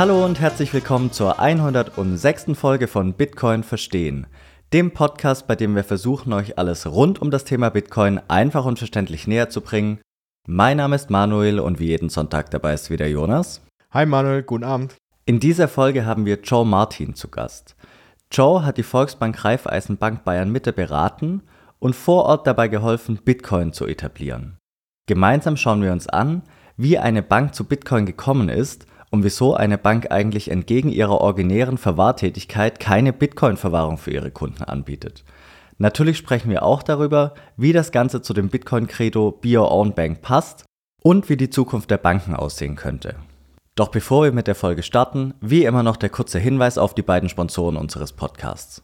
Hallo und herzlich willkommen zur 106. Folge von Bitcoin Verstehen, dem Podcast, bei dem wir versuchen, euch alles rund um das Thema Bitcoin einfach und verständlich näher zu bringen. Mein Name ist Manuel und wie jeden Sonntag dabei ist wieder Jonas. Hi Manuel, guten Abend. In dieser Folge haben wir Joe Martin zu Gast. Joe hat die Volksbank Raiffeisenbank Bayern Mitte beraten und vor Ort dabei geholfen, Bitcoin zu etablieren. Gemeinsam schauen wir uns an, wie eine Bank zu Bitcoin gekommen ist und wieso eine Bank eigentlich entgegen ihrer originären Verwahrtätigkeit keine Bitcoin-Verwahrung für ihre Kunden anbietet. Natürlich sprechen wir auch darüber, wie das Ganze zu dem Bitcoin-Credo Be Your Own Bank passt und wie die Zukunft der Banken aussehen könnte. Doch bevor wir mit der Folge starten, wie immer noch der kurze Hinweis auf die beiden Sponsoren unseres Podcasts.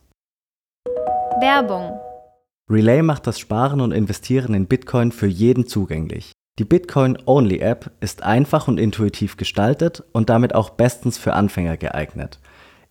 Werbung Relay macht das Sparen und Investieren in Bitcoin für jeden zugänglich. Die Bitcoin-Only-App ist einfach und intuitiv gestaltet und damit auch bestens für Anfänger geeignet.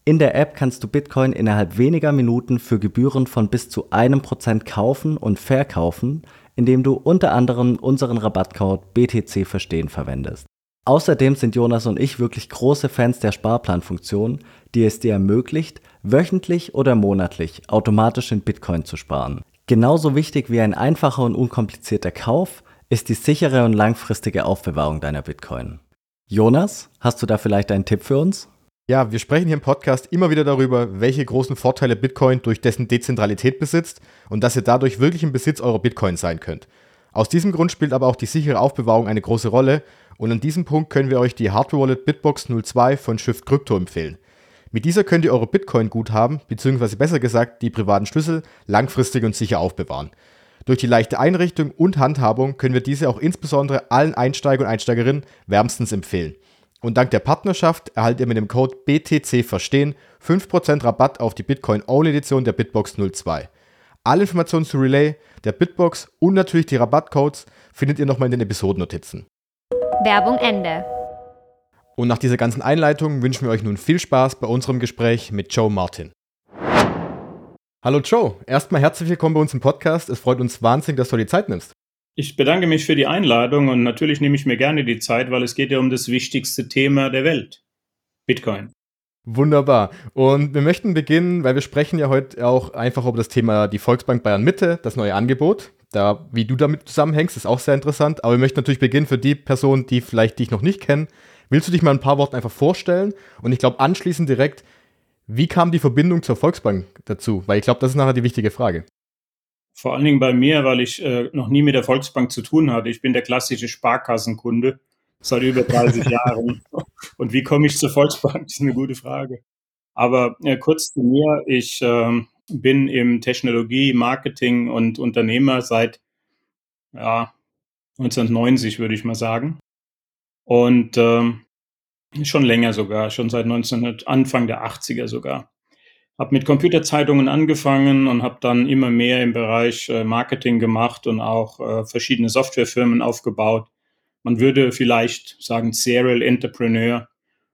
In der App kannst du Bitcoin innerhalb weniger Minuten für Gebühren von bis zu einem Prozent kaufen und verkaufen, indem du unter anderem unseren Rabattcode BTC Verstehen verwendest. Außerdem sind Jonas und ich wirklich große Fans der Sparplanfunktion, die es dir ermöglicht, wöchentlich oder monatlich automatisch in Bitcoin zu sparen. Genauso wichtig wie ein einfacher und unkomplizierter Kauf ist die sichere und langfristige Aufbewahrung deiner Bitcoin. Jonas, hast du da vielleicht einen Tipp für uns? Ja, wir sprechen hier im Podcast immer wieder darüber, welche großen Vorteile Bitcoin durch dessen Dezentralität besitzt und dass ihr dadurch wirklich im Besitz eurer Bitcoin sein könnt. Aus diesem Grund spielt aber auch die sichere Aufbewahrung eine große Rolle und an diesem Punkt können wir euch die Hardware Wallet Bitbox 02 von Shift Crypto empfehlen. Mit dieser könnt ihr eure Bitcoin-Guthaben, beziehungsweise besser gesagt die privaten Schlüssel, langfristig und sicher aufbewahren. Durch die leichte Einrichtung und Handhabung können wir diese auch insbesondere allen Einsteiger und Einsteigerinnen wärmstens empfehlen. Und dank der Partnerschaft erhaltet ihr mit dem Code BTC Verstehen 5% Rabatt auf die Bitcoin-Only-Edition der Bitbox 02. Alle Informationen zu Relay, der Bitbox und natürlich die Rabattcodes findet ihr nochmal in den Episodennotizen. Werbung Ende. Und nach dieser ganzen Einleitung wünschen wir euch nun viel Spaß bei unserem Gespräch mit Joe Martin. Hallo Joe, erstmal herzlich willkommen bei uns im Podcast. Es freut uns wahnsinnig, dass du die Zeit nimmst. Ich bedanke mich für die Einladung und natürlich nehme ich mir gerne die Zeit, weil es geht ja um das wichtigste Thema der Welt. Bitcoin. Wunderbar. Und wir möchten beginnen, weil wir sprechen ja heute auch einfach über das Thema die Volksbank Bayern Mitte, das neue Angebot. Da, wie du damit zusammenhängst, ist auch sehr interessant. Aber wir möchten natürlich beginnen für die Personen, die vielleicht dich noch nicht kennen. Willst du dich mal ein paar Worte einfach vorstellen? Und ich glaube, anschließend direkt, wie kam die Verbindung zur Volksbank dazu? Weil ich glaube, das ist nachher die wichtige Frage. Vor allen Dingen bei mir, weil ich äh, noch nie mit der Volksbank zu tun hatte. Ich bin der klassische Sparkassenkunde seit über 30 Jahren. Und wie komme ich zur Volksbank? Das ist eine gute Frage. Aber äh, kurz zu mir. Ich äh, bin im Technologie, Marketing und Unternehmer seit ja, 1990, würde ich mal sagen. Und ähm, schon länger sogar, schon seit 1900, Anfang der 80er sogar. Habe mit Computerzeitungen angefangen und habe dann immer mehr im Bereich äh, Marketing gemacht und auch äh, verschiedene Softwarefirmen aufgebaut. Man würde vielleicht sagen Serial Entrepreneur.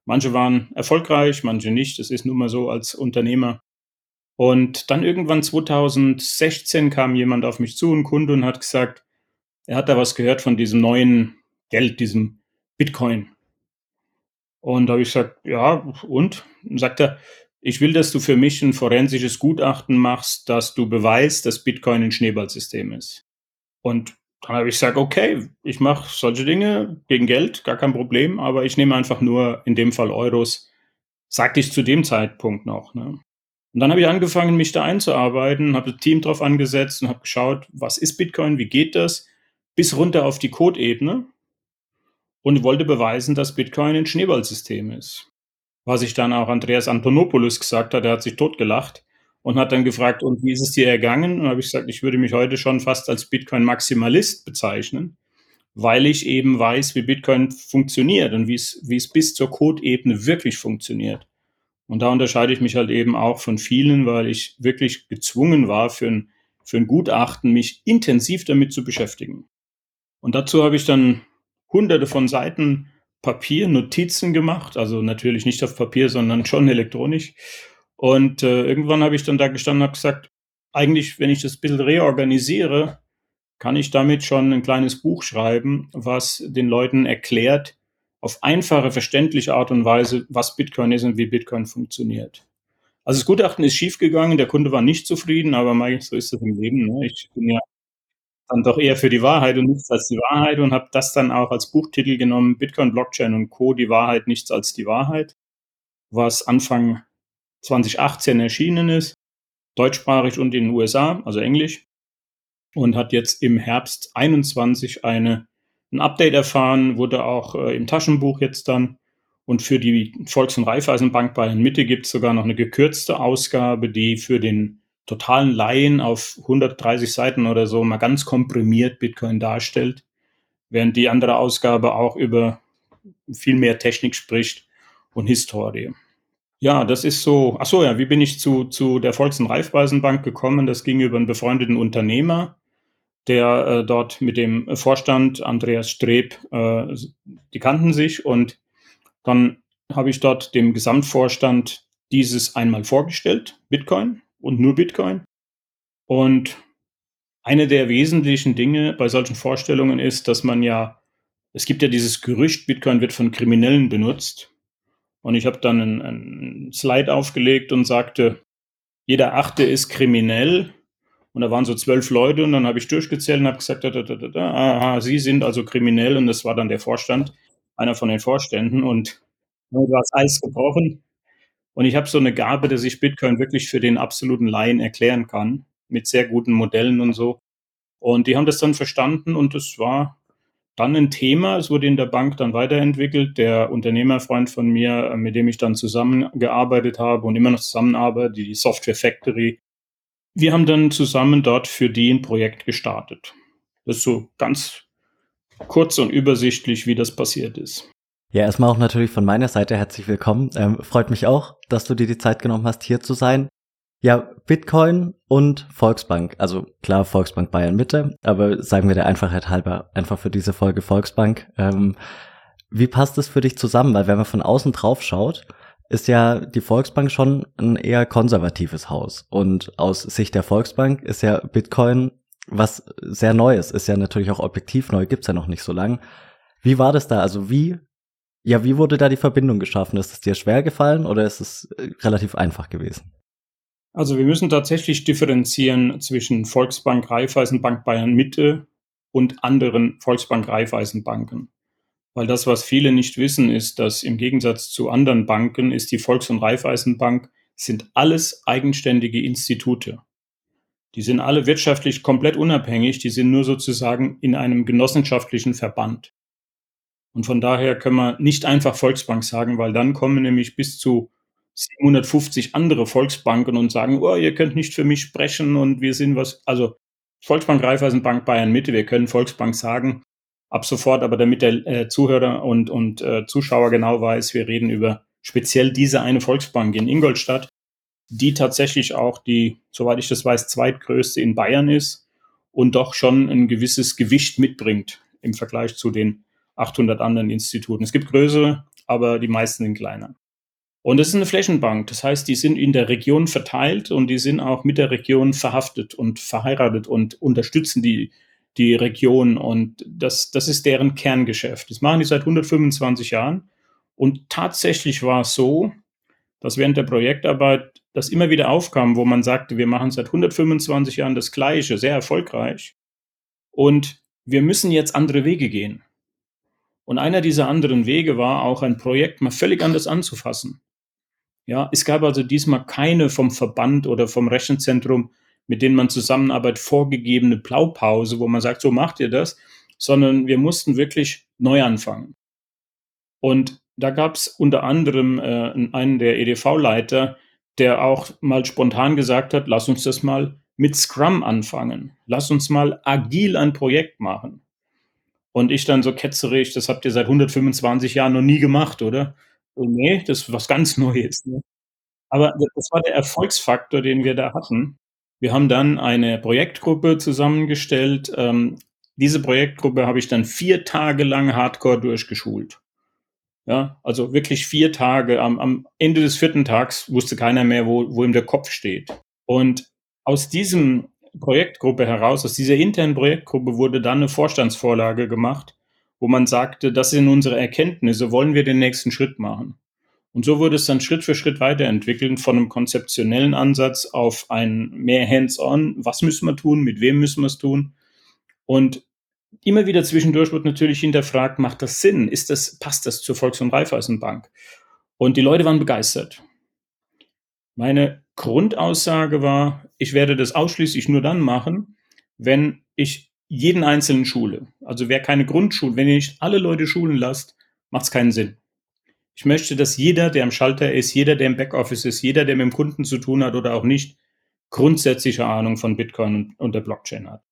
Manche waren erfolgreich, manche nicht. Das ist nun mal so als Unternehmer. Und dann irgendwann 2016 kam jemand auf mich zu, ein Kunde, und hat gesagt, er hat da was gehört von diesem neuen Geld, diesem Bitcoin. Und da habe ich gesagt, ja, und? und sagt er, ich will, dass du für mich ein forensisches Gutachten machst, dass du beweist, dass Bitcoin ein Schneeballsystem ist. Und dann habe ich gesagt, okay, ich mache solche Dinge gegen Geld, gar kein Problem, aber ich nehme einfach nur in dem Fall Euros, sagte ich zu dem Zeitpunkt noch. Ne? Und dann habe ich angefangen, mich da einzuarbeiten, habe das Team drauf angesetzt und habe geschaut, was ist Bitcoin, wie geht das, bis runter auf die Code-Ebene und wollte beweisen, dass Bitcoin ein Schneeballsystem ist. Was ich dann auch Andreas Antonopoulos gesagt hat, er hat sich totgelacht und hat dann gefragt, und wie ist es dir ergangen? Und habe ich gesagt, ich würde mich heute schon fast als Bitcoin-Maximalist bezeichnen, weil ich eben weiß, wie Bitcoin funktioniert und wie es, wie es bis zur Code-Ebene wirklich funktioniert. Und da unterscheide ich mich halt eben auch von vielen, weil ich wirklich gezwungen war, für ein, für ein Gutachten mich intensiv damit zu beschäftigen. Und dazu habe ich dann hunderte von Seiten Papier, Notizen gemacht, also natürlich nicht auf Papier, sondern schon elektronisch. Und äh, irgendwann habe ich dann da gestanden und habe gesagt, eigentlich, wenn ich das ein bisschen reorganisiere, kann ich damit schon ein kleines Buch schreiben, was den Leuten erklärt, auf einfache, verständliche Art und Weise, was Bitcoin ist und wie Bitcoin funktioniert. Also das Gutachten ist schiefgegangen, der Kunde war nicht zufrieden, aber so ist das im Leben. Ne? Ich bin ja dann doch eher für die Wahrheit und nichts als die Wahrheit und habe das dann auch als Buchtitel genommen, Bitcoin, Blockchain und Co., die Wahrheit, nichts als die Wahrheit, was Anfang 2018 erschienen ist, deutschsprachig und in den USA, also Englisch, und hat jetzt im Herbst 21 eine, ein Update erfahren, wurde auch äh, im Taschenbuch jetzt dann und für die Volks- und Raiffeisenbank Bayern Mitte gibt es sogar noch eine gekürzte Ausgabe, die für den totalen Laien auf 130 Seiten oder so mal ganz komprimiert Bitcoin darstellt, während die andere Ausgabe auch über viel mehr Technik spricht und Historie. Ja, das ist so. Ach so, ja, wie bin ich zu, zu der Volks- und Raiffeisenbank gekommen? Das ging über einen befreundeten Unternehmer, der äh, dort mit dem Vorstand Andreas Streb, äh, die kannten sich und dann habe ich dort dem Gesamtvorstand dieses einmal vorgestellt, Bitcoin und nur Bitcoin. Und eine der wesentlichen Dinge bei solchen Vorstellungen ist, dass man ja, es gibt ja dieses Gerücht, Bitcoin wird von Kriminellen benutzt. Und ich habe dann einen, Slide aufgelegt und sagte, jeder Achte ist kriminell. Und da waren so zwölf Leute und dann habe ich durchgezählt und habe gesagt, da, da, da, da, aha, Sie sind also kriminell und das war dann der Vorstand, einer von den Vorständen und du hast Eis gebrochen. Und ich habe so eine Gabe, dass ich Bitcoin wirklich für den absoluten Laien erklären kann, mit sehr guten Modellen und so. Und die haben das dann verstanden und das war dann ein Thema. Es wurde in der Bank dann weiterentwickelt. Der Unternehmerfreund von mir, mit dem ich dann zusammengearbeitet habe und immer noch zusammenarbeite, die Software Factory, wir haben dann zusammen dort für die ein Projekt gestartet. Das ist so ganz kurz und übersichtlich, wie das passiert ist. Ja, erstmal auch natürlich von meiner Seite herzlich willkommen. Ähm, freut mich auch, dass du dir die Zeit genommen hast, hier zu sein. Ja, Bitcoin und Volksbank. Also klar, Volksbank Bayern Mitte, aber sagen wir der Einfachheit halber einfach für diese Folge Volksbank. Ähm, wie passt es für dich zusammen? Weil wenn man von außen drauf schaut, ist ja die Volksbank schon ein eher konservatives Haus. Und aus Sicht der Volksbank ist ja Bitcoin was sehr Neues, ist ja natürlich auch objektiv neu, gibt's ja noch nicht so lang. Wie war das da? Also wie ja, wie wurde da die Verbindung geschaffen? Ist es dir schwer gefallen oder ist es äh, relativ einfach gewesen? Also wir müssen tatsächlich differenzieren zwischen Volksbank, Raiffeisenbank Bayern Mitte und anderen Volksbank Raiffeisenbanken. Weil das, was viele nicht wissen, ist, dass im Gegensatz zu anderen Banken ist die Volks- und Raiffeisenbank sind alles eigenständige Institute. Die sind alle wirtschaftlich komplett unabhängig, die sind nur sozusagen in einem genossenschaftlichen Verband. Und von daher können wir nicht einfach Volksbank sagen, weil dann kommen nämlich bis zu 750 andere Volksbanken und sagen, oh, ihr könnt nicht für mich sprechen und wir sind was, also Volksbank, Raiffeisenbank, Bayern Mitte, wir können Volksbank sagen, ab sofort, aber damit der äh, Zuhörer und, und äh, Zuschauer genau weiß, wir reden über speziell diese eine Volksbank in Ingolstadt, die tatsächlich auch die, soweit ich das weiß, zweitgrößte in Bayern ist und doch schon ein gewisses Gewicht mitbringt im Vergleich zu den 800 anderen Instituten. Es gibt größere, aber die meisten sind kleiner. Und es ist eine Flächenbank. Das heißt, die sind in der Region verteilt und die sind auch mit der Region verhaftet und verheiratet und unterstützen die, die Region. Und das, das ist deren Kerngeschäft. Das machen die seit 125 Jahren. Und tatsächlich war es so, dass während der Projektarbeit das immer wieder aufkam, wo man sagte, wir machen seit 125 Jahren das Gleiche, sehr erfolgreich. Und wir müssen jetzt andere Wege gehen. Und einer dieser anderen Wege war auch ein Projekt mal völlig anders anzufassen. Ja, es gab also diesmal keine vom Verband oder vom Rechenzentrum, mit denen man zusammenarbeitet, vorgegebene Blaupause, wo man sagt, so macht ihr das, sondern wir mussten wirklich neu anfangen. Und da gab es unter anderem äh, einen der EDV-Leiter, der auch mal spontan gesagt hat, lass uns das mal mit Scrum anfangen. Lass uns mal agil ein Projekt machen. Und ich dann so ketzerisch, das habt ihr seit 125 Jahren noch nie gemacht, oder? So, nee, das ist was ganz Neues. Ne? Aber das war der Erfolgsfaktor, den wir da hatten. Wir haben dann eine Projektgruppe zusammengestellt. Ähm, diese Projektgruppe habe ich dann vier Tage lang hardcore durchgeschult. Ja, also wirklich vier Tage. Am, am Ende des vierten Tags wusste keiner mehr, wo, wo ihm der Kopf steht. Und aus diesem Projektgruppe heraus, aus dieser internen Projektgruppe wurde dann eine Vorstandsvorlage gemacht wo man sagte, das sind unsere Erkenntnisse, wollen wir den nächsten Schritt machen. Und so wurde es dann Schritt für Schritt weiterentwickelt von einem konzeptionellen Ansatz auf ein mehr Hands-on, was müssen wir tun, mit wem müssen wir es tun. Und immer wieder zwischendurch wird natürlich hinterfragt, macht das Sinn? Ist das, passt das zur Volks- und Raiffeisenbank? Und die Leute waren begeistert. Meine Grundaussage war, ich werde das ausschließlich nur dann machen, wenn ich jeden einzelnen schule. Also wer keine Grundschule, wenn ihr nicht alle Leute schulen lasst, macht es keinen Sinn. Ich möchte, dass jeder, der am Schalter ist, jeder, der im Backoffice ist, jeder, der mit dem Kunden zu tun hat oder auch nicht, grundsätzliche Ahnung von Bitcoin und, der Blockchain hat.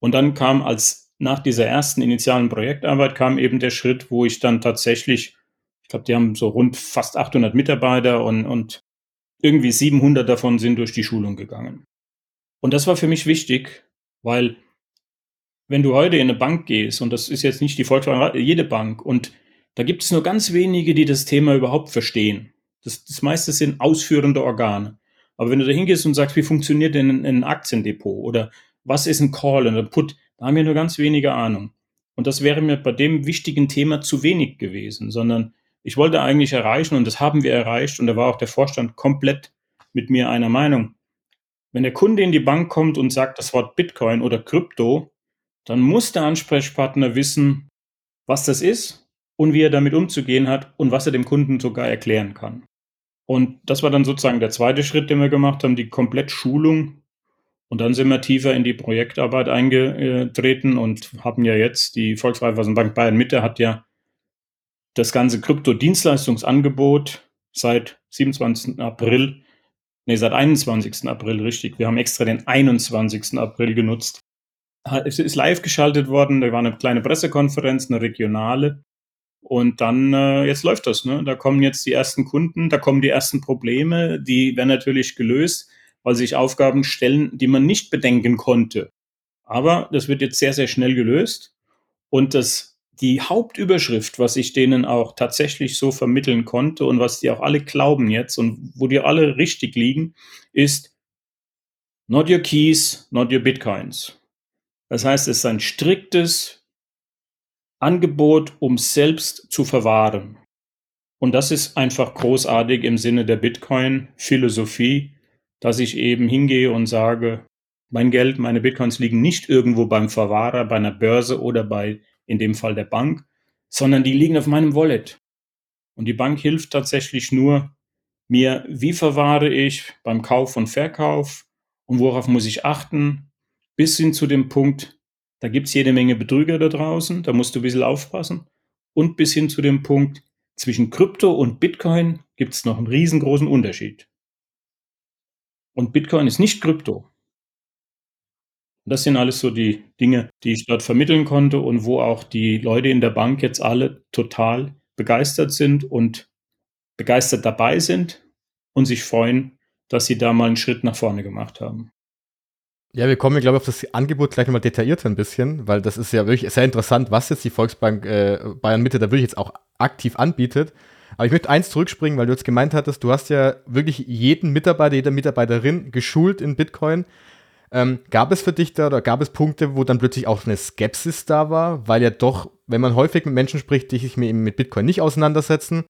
Und dann kam als nach dieser ersten initialen Projektarbeit kam eben der Schritt, wo ich dann tatsächlich, ich glaube, die haben so rund fast 800 Mitarbeiter und, und irgendwie 700 davon sind durch die Schulung gegangen. Und das war für mich wichtig, weil wenn du heute in eine Bank gehst, und das ist jetzt nicht die Volkswagen, jede Bank, und da gibt es nur ganz wenige, die das Thema überhaupt verstehen. Das, das meiste sind ausführende Organe. Aber wenn du da hingehst und sagst, wie funktioniert denn ein, ein Aktiendepot oder was ist ein Call und ein Put, da haben wir nur ganz wenige Ahnung. Und das wäre mir bei dem wichtigen Thema zu wenig gewesen, sondern ich wollte eigentlich erreichen und das haben wir erreicht und da war auch der Vorstand komplett mit mir einer Meinung. Wenn der Kunde in die Bank kommt und sagt das Wort Bitcoin oder Krypto, dann muss der Ansprechpartner wissen, was das ist und wie er damit umzugehen hat und was er dem Kunden sogar erklären kann. Und das war dann sozusagen der zweite Schritt, den wir gemacht haben, die Komplettschulung. Und dann sind wir tiefer in die Projektarbeit eingetreten und haben ja jetzt die Volksreifeisenbank Bayern Mitte hat ja das ganze Krypto-Dienstleistungsangebot seit 27. April, nee, seit 21. April, richtig. Wir haben extra den 21. April genutzt. Es ist live geschaltet worden, da war eine kleine Pressekonferenz, eine regionale. Und dann, äh, jetzt läuft das, ne? Da kommen jetzt die ersten Kunden, da kommen die ersten Probleme, die werden natürlich gelöst, weil sich Aufgaben stellen, die man nicht bedenken konnte. Aber das wird jetzt sehr, sehr schnell gelöst. Und das, die Hauptüberschrift, was ich denen auch tatsächlich so vermitteln konnte und was die auch alle glauben jetzt und wo die alle richtig liegen, ist Not your keys, not your bitcoins. Das heißt, es ist ein striktes Angebot, um selbst zu verwahren. Und das ist einfach großartig im Sinne der Bitcoin-Philosophie, dass ich eben hingehe und sage, mein Geld, meine Bitcoins liegen nicht irgendwo beim Verwahrer, bei einer Börse oder bei, in dem Fall der Bank, sondern die liegen auf meinem Wallet. Und die Bank hilft tatsächlich nur mir, wie verwahre ich beim Kauf und Verkauf und worauf muss ich achten, bis hin zu dem Punkt, da gibt es jede Menge Betrüger da draußen, da musst du ein bisschen aufpassen. Und bis hin zu dem Punkt, zwischen Krypto und Bitcoin gibt es noch einen riesengroßen Unterschied. Und Bitcoin ist nicht Krypto. Das sind alles so die Dinge, die ich dort vermitteln konnte und wo auch die Leute in der Bank jetzt alle total begeistert sind und begeistert dabei sind und sich freuen, dass sie da mal einen Schritt nach vorne gemacht haben. Ja, wir kommen, glaube ich, auf das Angebot gleich nochmal detaillierter ein bisschen, weil das ist ja wirklich sehr interessant, was jetzt die Volksbank äh, Bayern Mitte da wirklich jetzt auch aktiv anbietet. Aber ich möchte eins zurückspringen, weil du jetzt gemeint hattest, du hast ja wirklich jeden Mitarbeiter, jede Mitarbeiterin geschult in Bitcoin. Ähm, gab es für dich da oder gab es Punkte, wo dann plötzlich auch eine Skepsis da war? Weil ja doch, wenn man häufig mit Menschen spricht, die sich mit Bitcoin nicht auseinandersetzen,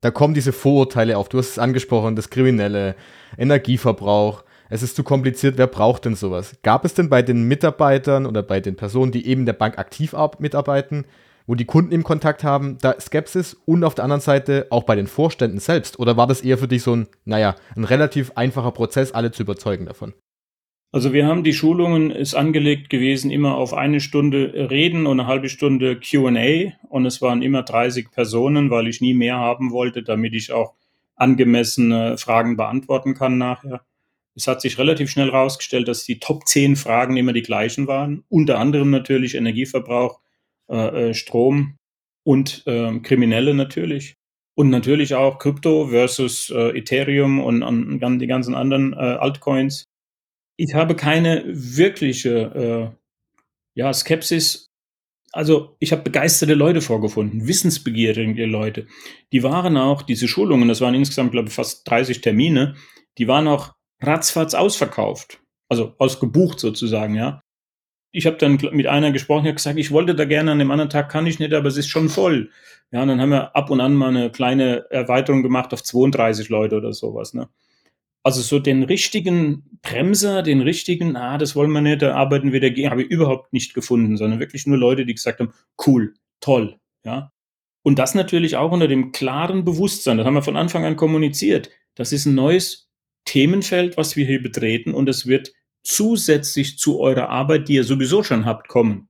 da kommen diese Vorurteile auf. Du hast es angesprochen, das Kriminelle, Energieverbrauch es ist zu kompliziert, wer braucht denn sowas? Gab es denn bei den Mitarbeitern oder bei den Personen, die eben der Bank aktiv mitarbeiten, wo die Kunden im Kontakt haben, da Skepsis und auf der anderen Seite auch bei den Vorständen selbst? Oder war das eher für dich so ein, naja, ein relativ einfacher Prozess, alle zu überzeugen davon? Also wir haben die Schulungen, ist angelegt gewesen, immer auf eine Stunde Reden und eine halbe Stunde QA und es waren immer 30 Personen, weil ich nie mehr haben wollte, damit ich auch angemessene Fragen beantworten kann nachher. Es hat sich relativ schnell herausgestellt, dass die Top 10 Fragen immer die gleichen waren. Unter anderem natürlich Energieverbrauch, äh, äh, Strom und äh, Kriminelle natürlich. Und natürlich auch Krypto versus äh, Ethereum und, und, die ganzen anderen äh, Altcoins. Ich habe keine wirkliche äh, ja, Skepsis. Also ich habe begeisterte Leute vorgefunden, wissensbegierige Leute. Die waren auch, diese Schulungen, das waren insgesamt, glaube ich, fast 30 Termine, die waren auch ratzfatz ausverkauft. Also ausgebucht sozusagen, ja. ich habe dann mit einer gesprochen, die hat gesagt, ich wollte da gerne, an dem anderen Tag kann ich nicht, aber es ist schon voll. Ja, und dann haben wir ab und an mal eine kleine Erweiterung gemacht auf 32 Leute oder sowas. Ne? Also so den richtigen Bremser, den richtigen, ah, das wollen wir nicht, da arbeiten wir dagegen, habe ich überhaupt nicht gefunden, sondern wirklich nur Leute, die gesagt haben, cool, toll, ja. Und das natürlich auch unter dem klaren Bewusstsein, das haben wir von Anfang an kommuniziert. Das ist ein neues Themenfeld, was wir hier betreten und es wird zusätzlich zu eurer Arbeit, die ihr sowieso schon habt, kommen.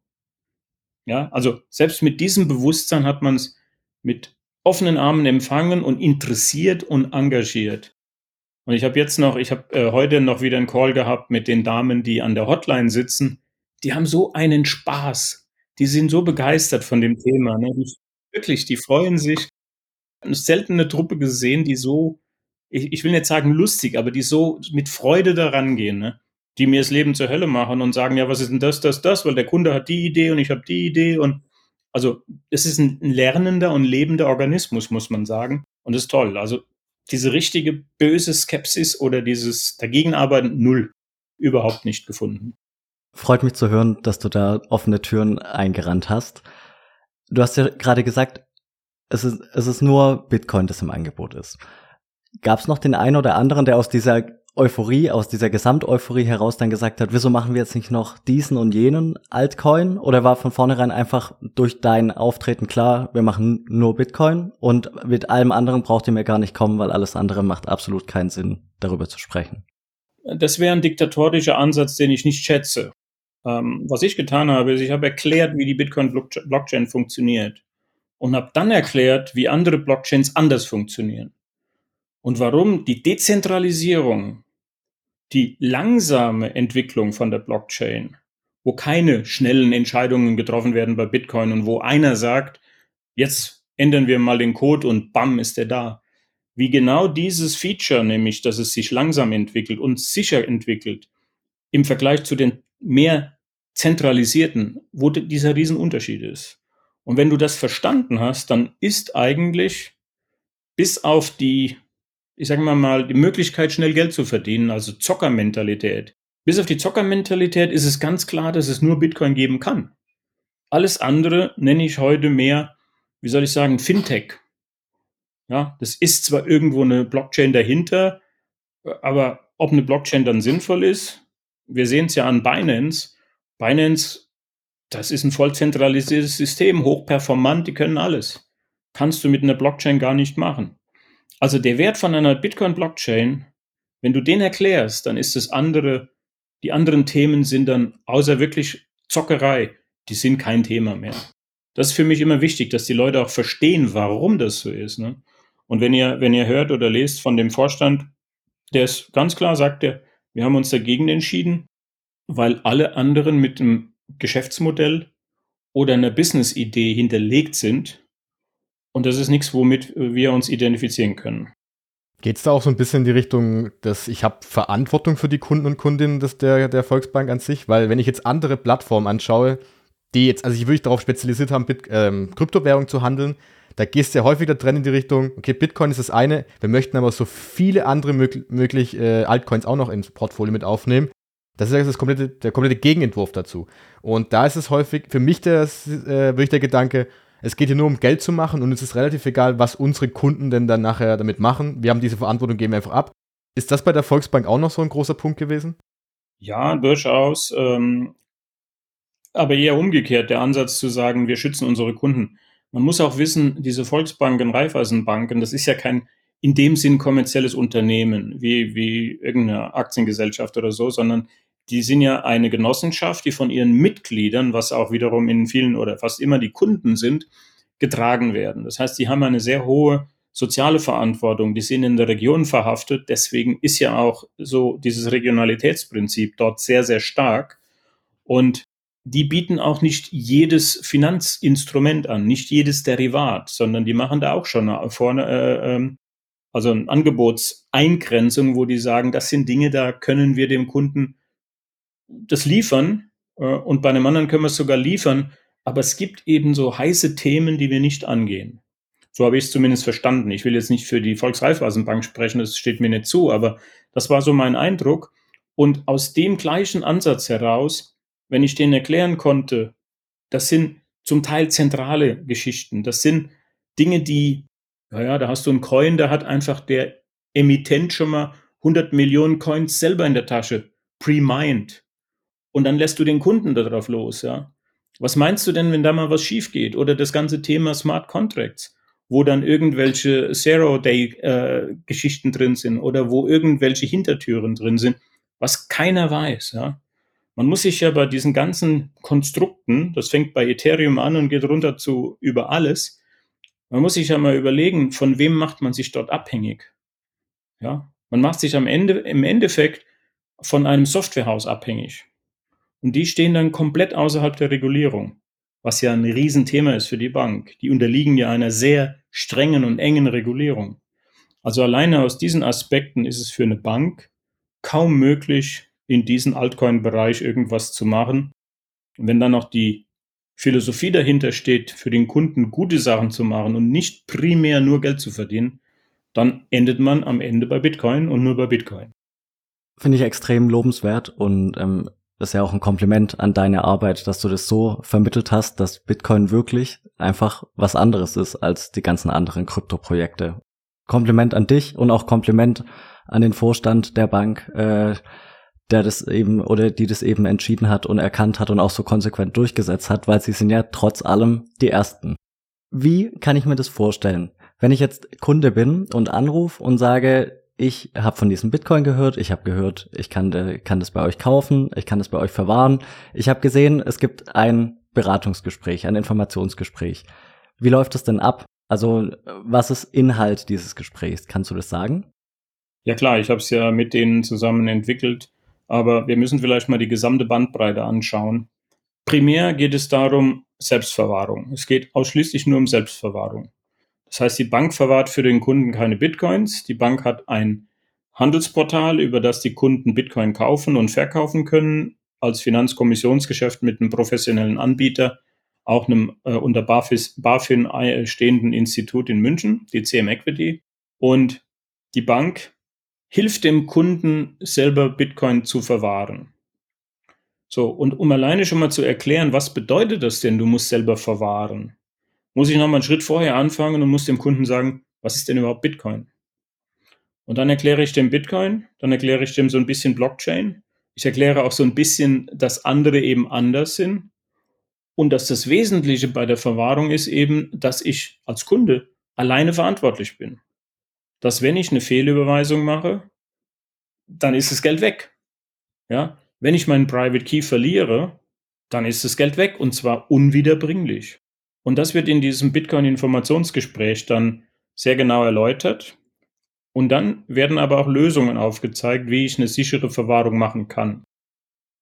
Ja, also selbst mit diesem Bewusstsein hat man es mit offenen Armen empfangen und interessiert und engagiert. Und ich habe jetzt noch, ich habe äh, heute noch wieder einen Call gehabt mit den Damen, die an der Hotline sitzen. Die haben so einen Spaß. Die sind so begeistert von dem Thema. Ne? Die, wirklich, die freuen sich. Eine seltene Truppe gesehen, die so, ich, ich will nicht sagen lustig, aber die so mit Freude daran gehen. Ne? Die mir das Leben zur Hölle machen und sagen, ja, was ist denn das, das, das? Weil der Kunde hat die Idee und ich habe die Idee. Und also es ist ein lernender und lebender Organismus, muss man sagen. Und das ist toll. Also diese richtige böse Skepsis oder dieses Dagegenarbeiten null. Überhaupt nicht gefunden. Freut mich zu hören, dass du da offene Türen eingerannt hast. Du hast ja gerade gesagt, es ist, es ist nur Bitcoin, das im Angebot ist. Gab es noch den einen oder anderen, der aus dieser Euphorie, aus dieser Gesamteuphorie heraus dann gesagt hat, wieso machen wir jetzt nicht noch diesen und jenen Altcoin? Oder war von vornherein einfach durch dein Auftreten klar, wir machen nur Bitcoin und mit allem anderen braucht ihr mir gar nicht kommen, weil alles andere macht absolut keinen Sinn, darüber zu sprechen? Das wäre ein diktatorischer Ansatz, den ich nicht schätze. Ähm, was ich getan habe, ist, ich habe erklärt, wie die Bitcoin-Blockchain funktioniert und habe dann erklärt, wie andere Blockchains anders funktionieren und warum die Dezentralisierung die langsame Entwicklung von der Blockchain, wo keine schnellen Entscheidungen getroffen werden bei Bitcoin und wo einer sagt, jetzt ändern wir mal den Code und bam ist er da. Wie genau dieses Feature, nämlich, dass es sich langsam entwickelt und sicher entwickelt, im Vergleich zu den mehr zentralisierten, wo dieser Riesenunterschied ist. Und wenn du das verstanden hast, dann ist eigentlich bis auf die ich sage mal mal, die Möglichkeit, schnell Geld zu verdienen, also Zockermentalität. Bis auf die Zockermentalität ist es ganz klar, dass es nur Bitcoin geben kann. Alles andere nenne ich heute mehr, wie soll ich sagen, Fintech. Ja, das ist zwar irgendwo eine Blockchain dahinter, aber ob eine Blockchain dann sinnvoll ist, wir sehen es ja an Binance. Binance, das ist ein voll zentralisiertes System, hochperformant, die können alles. Kannst du mit einer Blockchain gar nicht machen. Also der Wert von einer Bitcoin-Blockchain, wenn du den erklärst, dann ist das andere, die anderen Themen sind dann außer wirklich Zockerei, die sind kein Thema mehr. Das ist für mich immer wichtig, dass die Leute auch verstehen, warum das so ist. Ne? Und wenn ihr, wenn ihr hört oder lest von dem Vorstand, der ist ganz klar, sagt er, wir haben uns dagegen entschieden, weil alle anderen mit einem Geschäftsmodell oder einer Business-Idee hinterlegt sind, und das ist nichts, womit wir uns identifizieren können. Geht es da auch so ein bisschen in die Richtung, dass ich habe Verantwortung für die Kunden und Kundinnen des, der, der Volksbank an sich? Weil wenn ich jetzt andere Plattformen anschaue, die jetzt, also ich wirklich darauf spezialisiert haben, Bit, ähm, Kryptowährung zu handeln, da gehst du ja häufig der in die Richtung, okay, Bitcoin ist das eine, wir möchten aber so viele andere mög möglich äh, Altcoins auch noch ins Portfolio mit aufnehmen. Das ist das komplette, der komplette Gegenentwurf dazu. Und da ist es häufig für mich der, äh, wirklich der Gedanke, es geht hier nur um Geld zu machen und es ist relativ egal, was unsere Kunden denn dann nachher damit machen. Wir haben diese Verantwortung, geben wir einfach ab. Ist das bei der Volksbank auch noch so ein großer Punkt gewesen? Ja, durchaus. Ähm, aber eher umgekehrt, der Ansatz zu sagen, wir schützen unsere Kunden. Man muss auch wissen, diese Volksbanken, Raiffeisenbanken, das ist ja kein in dem Sinn kommerzielles Unternehmen, wie, wie irgendeine Aktiengesellschaft oder so, sondern die sind ja eine Genossenschaft, die von ihren Mitgliedern, was auch wiederum in vielen oder fast immer die Kunden sind, getragen werden. Das heißt, die haben eine sehr hohe soziale Verantwortung, die sind in der Region verhaftet. Deswegen ist ja auch so dieses Regionalitätsprinzip dort sehr, sehr stark. Und die bieten auch nicht jedes Finanzinstrument an, nicht jedes Derivat, sondern die machen da auch schon vorne, äh, ähm, also eine Angebotseingrenzung, wo die sagen, das sind Dinge, da können wir dem Kunden das liefern äh, und bei einem anderen können wir es sogar liefern, aber es gibt eben so heiße Themen, die wir nicht angehen. So habe ich es zumindest verstanden. Ich will jetzt nicht für die Volksreifeisenbank sprechen, das steht mir nicht zu, aber das war so mein Eindruck. Und aus dem gleichen Ansatz heraus wenn ich denen erklären konnte, das sind zum Teil zentrale Geschichten. Das sind Dinge, die, naja, da hast du einen Coin, da hat einfach der Emittent schon mal 100 Millionen Coins selber in der Tasche, pre-mined. Und dann lässt du den Kunden darauf los, ja. Was meinst du denn, wenn da mal was schief geht? Oder das ganze Thema Smart Contracts, wo dann irgendwelche Zero-Day-Geschichten äh, drin sind oder wo irgendwelche Hintertüren drin sind, was keiner weiß, ja. Man muss sich ja bei diesen ganzen Konstrukten, das fängt bei Ethereum an und geht runter zu über alles, man muss sich ja mal überlegen, von wem macht man sich dort abhängig? Ja, man macht sich am Ende, im Endeffekt von einem Softwarehaus abhängig. Und die stehen dann komplett außerhalb der Regulierung, was ja ein Riesenthema ist für die Bank. Die unterliegen ja einer sehr strengen und engen Regulierung. Also alleine aus diesen Aspekten ist es für eine Bank kaum möglich, in diesen Altcoin-Bereich irgendwas zu machen. Und wenn dann noch die Philosophie dahinter steht, für den Kunden gute Sachen zu machen und nicht primär nur Geld zu verdienen, dann endet man am Ende bei Bitcoin und nur bei Bitcoin. Finde ich extrem lobenswert und ähm, das ist ja auch ein Kompliment an deine Arbeit, dass du das so vermittelt hast, dass Bitcoin wirklich einfach was anderes ist als die ganzen anderen Kryptoprojekte. Kompliment an dich und auch Kompliment an den Vorstand der Bank, äh, der das eben oder die das eben entschieden hat und erkannt hat und auch so konsequent durchgesetzt hat, weil sie sind ja trotz allem die Ersten. Wie kann ich mir das vorstellen? Wenn ich jetzt Kunde bin und anrufe und sage, ich habe von diesem Bitcoin gehört, ich habe gehört, ich kann, äh, kann das bei euch kaufen, ich kann das bei euch verwahren. Ich habe gesehen, es gibt ein Beratungsgespräch, ein Informationsgespräch. Wie läuft das denn ab? Also was ist Inhalt dieses Gesprächs? Kannst du das sagen? Ja klar, ich habe es ja mit denen zusammen entwickelt. Aber wir müssen vielleicht mal die gesamte Bandbreite anschauen. Primär geht es darum, Selbstverwahrung. Es geht ausschließlich nur um Selbstverwahrung. Das heißt, die Bank verwahrt für den Kunden keine Bitcoins. Die Bank hat ein Handelsportal, über das die Kunden Bitcoin kaufen und verkaufen können, als Finanzkommissionsgeschäft mit einem professionellen Anbieter, auch einem äh, unter BaFis, BaFin stehenden Institut in München, die CM Equity. Und die Bank hilft dem Kunden selber Bitcoin zu verwahren. So, und um alleine schon mal zu erklären, was bedeutet das denn, du musst selber verwahren, muss ich nochmal einen Schritt vorher anfangen und muss dem Kunden sagen, was ist denn überhaupt Bitcoin? Und dann erkläre ich dem Bitcoin, dann erkläre ich dem so ein bisschen Blockchain. Ich erkläre auch so ein bisschen, dass andere eben anders sind und dass das Wesentliche bei der Verwahrung ist eben, dass ich als Kunde alleine verantwortlich bin dass wenn ich eine Fehlüberweisung mache, dann ist das Geld weg. Ja, wenn ich meinen Private Key verliere, dann ist das Geld weg und zwar unwiederbringlich. Und das wird in diesem Bitcoin-Informationsgespräch dann sehr genau erläutert. Und dann werden aber auch Lösungen aufgezeigt, wie ich eine sichere Verwahrung machen kann.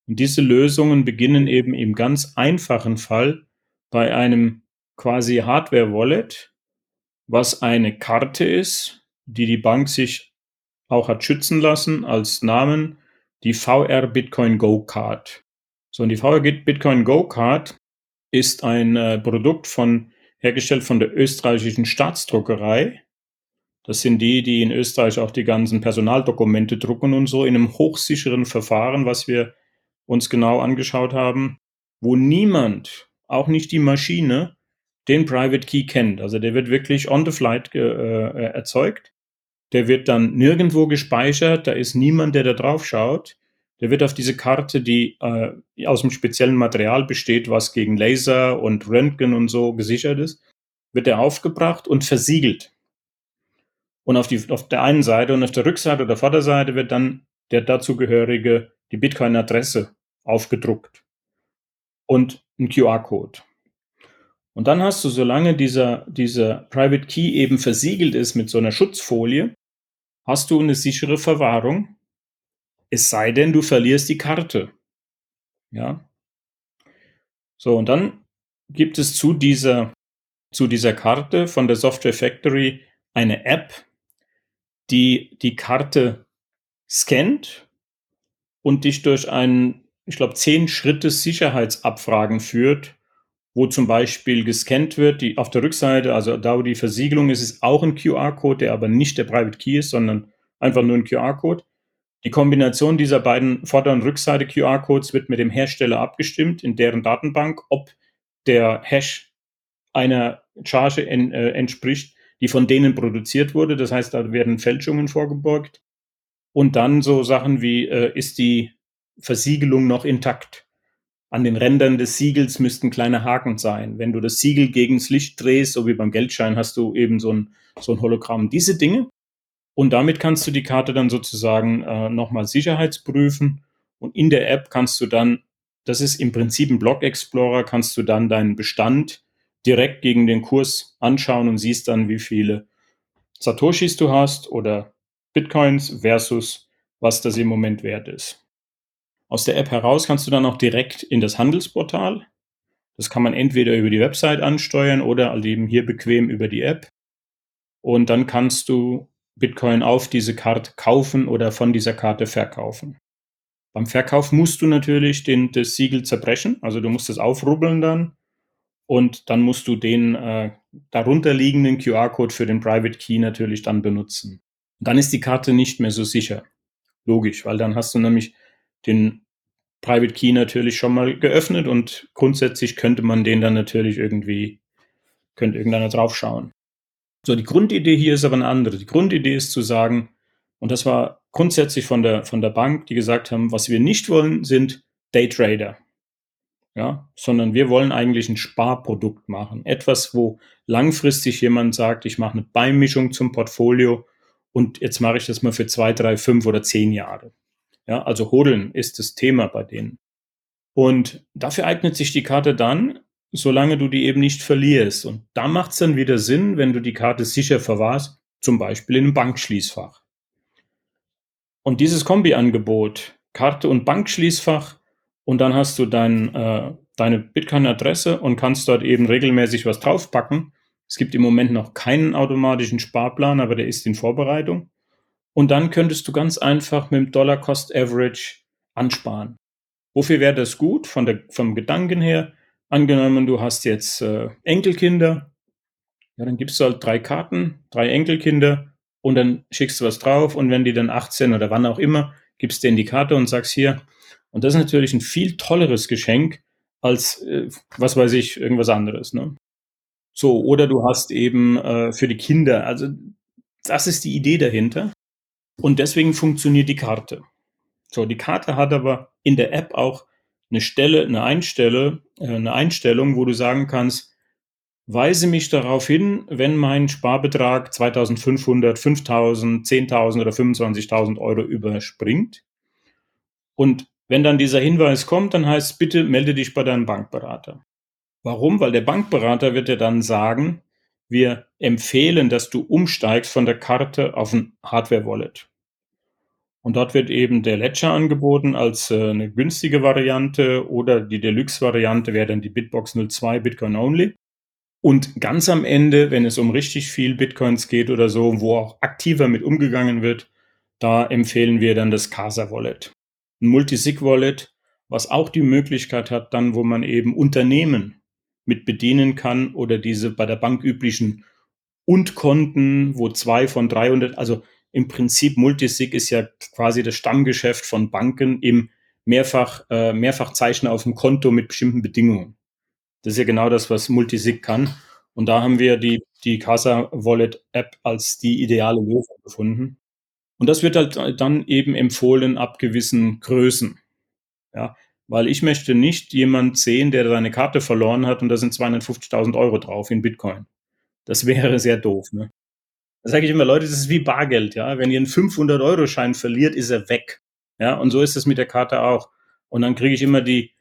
Und diese Lösungen beginnen eben im ganz einfachen Fall bei einem quasi Hardware-Wallet, was eine Karte ist, die die Bank sich auch hat schützen lassen als Namen, die VR Bitcoin Go Card. So, und die VR Bitcoin Go Card ist ein äh, Produkt von, hergestellt von der österreichischen Staatsdruckerei. Das sind die, die in Österreich auch die ganzen Personaldokumente drucken und so in einem hochsicheren Verfahren, was wir uns genau angeschaut haben, wo niemand, auch nicht die Maschine, den Private Key kennt. Also der wird wirklich on the flight äh, erzeugt der wird dann nirgendwo gespeichert, da ist niemand, der da drauf schaut. Der wird auf diese Karte, die äh, aus einem speziellen Material besteht, was gegen Laser und Röntgen und so gesichert ist, wird er aufgebracht und versiegelt. Und auf, die, auf der einen Seite und auf der Rückseite oder Vorderseite wird dann der dazugehörige, die Bitcoin-Adresse aufgedruckt und ein QR-Code. Und dann hast du, solange dieser, dieser Private Key eben versiegelt ist mit so einer Schutzfolie, hast du eine sichere Verwahrung. Es sei denn, du verlierst die Karte. Ja. So, und dann gibt es zu dieser, zu dieser Karte von der Software Factory eine App, die die Karte scannt und dich durch einen, ich glaube, zehn Schritte Sicherheitsabfragen führt, wo zum Beispiel gescannt wird, die auf der Rückseite, also da wo die Versiegelung ist, ist auch ein QR-Code, der aber nicht der Private Key ist, sondern einfach nur ein QR-Code. Die Kombination dieser beiden Vorder- und Rückseite QR-Codes wird mit dem Hersteller abgestimmt in deren Datenbank, ob der Hash einer Charge en, äh, entspricht, die von denen produziert wurde. Das heißt, da werden Fälschungen vorgebeugt. Und dann so Sachen wie, äh, ist die Versiegelung noch intakt? An den Rändern des Siegels müssten kleine Haken sein. Wenn du das Siegel gegen das Licht drehst, so wie beim Geldschein, hast du eben so ein, so ein Hologramm. Diese Dinge. Und damit kannst du die Karte dann sozusagen äh, nochmal sicherheitsprüfen. Und in der App kannst du dann, das ist im Prinzip ein Block Explorer, kannst du dann deinen Bestand direkt gegen den Kurs anschauen und siehst dann, wie viele Satoshis du hast oder Bitcoins versus was das im Moment wert ist. Aus der App heraus kannst du dann auch direkt in das Handelsportal. Das kann man entweder über die Website ansteuern oder eben hier bequem über die App. Und dann kannst du Bitcoin auf diese Karte kaufen oder von dieser Karte verkaufen. Beim Verkauf musst du natürlich den, das Siegel zerbrechen, also du musst es aufrubbeln dann und dann musst du den äh, darunter liegenden QR-Code für den Private Key natürlich dann benutzen. Und dann ist die Karte nicht mehr so sicher. Logisch, weil dann hast du nämlich den Private Key natürlich schon mal geöffnet und grundsätzlich könnte man den dann natürlich irgendwie, könnte irgendeiner draufschauen. So, die Grundidee hier ist aber eine andere. Die Grundidee ist zu sagen, und das war grundsätzlich von der, von der Bank, die gesagt haben, was wir nicht wollen, sind Daytrader. Ja, sondern wir wollen eigentlich ein Sparprodukt machen. Etwas, wo langfristig jemand sagt, ich mache eine Beimischung zum Portfolio und jetzt mache ich das mal für zwei, drei, fünf oder zehn Jahre. Ja, also Hodeln ist das Thema bei denen. Und dafür eignet sich die Karte dann, solange du die eben nicht verlierst. Und da macht es dann wieder Sinn, wenn du die Karte sicher verwahrst, zum Beispiel in einem Bankschließfach. Und dieses Kombi-Angebot, Karte und Bankschließfach, und dann hast du dein, äh, deine Bitcoin-Adresse und kannst dort eben regelmäßig was draufpacken. Es gibt im Moment noch keinen automatischen Sparplan, aber der ist in Vorbereitung. Und dann könntest du ganz einfach mit dem Dollar Cost Average ansparen. Wofür wäre das gut von der, vom Gedanken her? Angenommen, du hast jetzt äh, Enkelkinder, ja, dann gibst du halt drei Karten, drei Enkelkinder und dann schickst du was drauf und wenn die dann 18 oder wann auch immer, gibst du denen die Karte und sagst hier. Und das ist natürlich ein viel tolleres Geschenk als, äh, was weiß ich, irgendwas anderes. Ne? So, oder du hast eben äh, für die Kinder, also das ist die Idee dahinter. Und deswegen funktioniert die Karte. So, die Karte hat aber in der App auch eine Stelle, eine Einstelle, äh, eine Einstellung, wo du sagen kannst, weise mich darauf hin, wenn mein Sparbetrag 2500, 5000, 10.000 oder 25.000 Euro überspringt. Und wenn dann dieser Hinweis kommt, dann heißt es, bitte melde dich bei deinem Bankberater. Warum? Weil der Bankberater wird dir dann sagen, wir empfehlen, dass du umsteigst von der Karte auf ein Hardware-Wallet. Und dort wird eben der Ledger angeboten als äh, eine günstige Variante oder die Deluxe-Variante wäre dann die Bitbox 02 Bitcoin Only. Und ganz am Ende, wenn es um richtig viel Bitcoins geht oder so, wo auch aktiver mit umgegangen wird, da empfehlen wir dann das Casa Wallet. Ein Multisig Wallet, was auch die Möglichkeit hat, dann, wo man eben Unternehmen mit bedienen kann oder diese bei der Bank üblichen Und-Konten, wo zwei von 300, also im Prinzip Multisig ist ja quasi das Stammgeschäft von Banken im mehrfach, äh, Mehrfachzeichner auf dem Konto mit bestimmten Bedingungen. Das ist ja genau das, was Multisig kann. Und da haben wir die, die Casa Wallet App als die ideale Lösung gefunden. Und das wird halt dann eben empfohlen ab gewissen Größen. Ja, weil ich möchte nicht jemand sehen, der seine Karte verloren hat und da sind 250.000 Euro drauf in Bitcoin. Das wäre sehr doof. Ne? Da sage ich immer, Leute, das ist wie Bargeld. Ja, wenn ihr einen 500-Euro-Schein verliert, ist er weg. Ja, und so ist es mit der Karte auch. Und dann kriege ich immer die,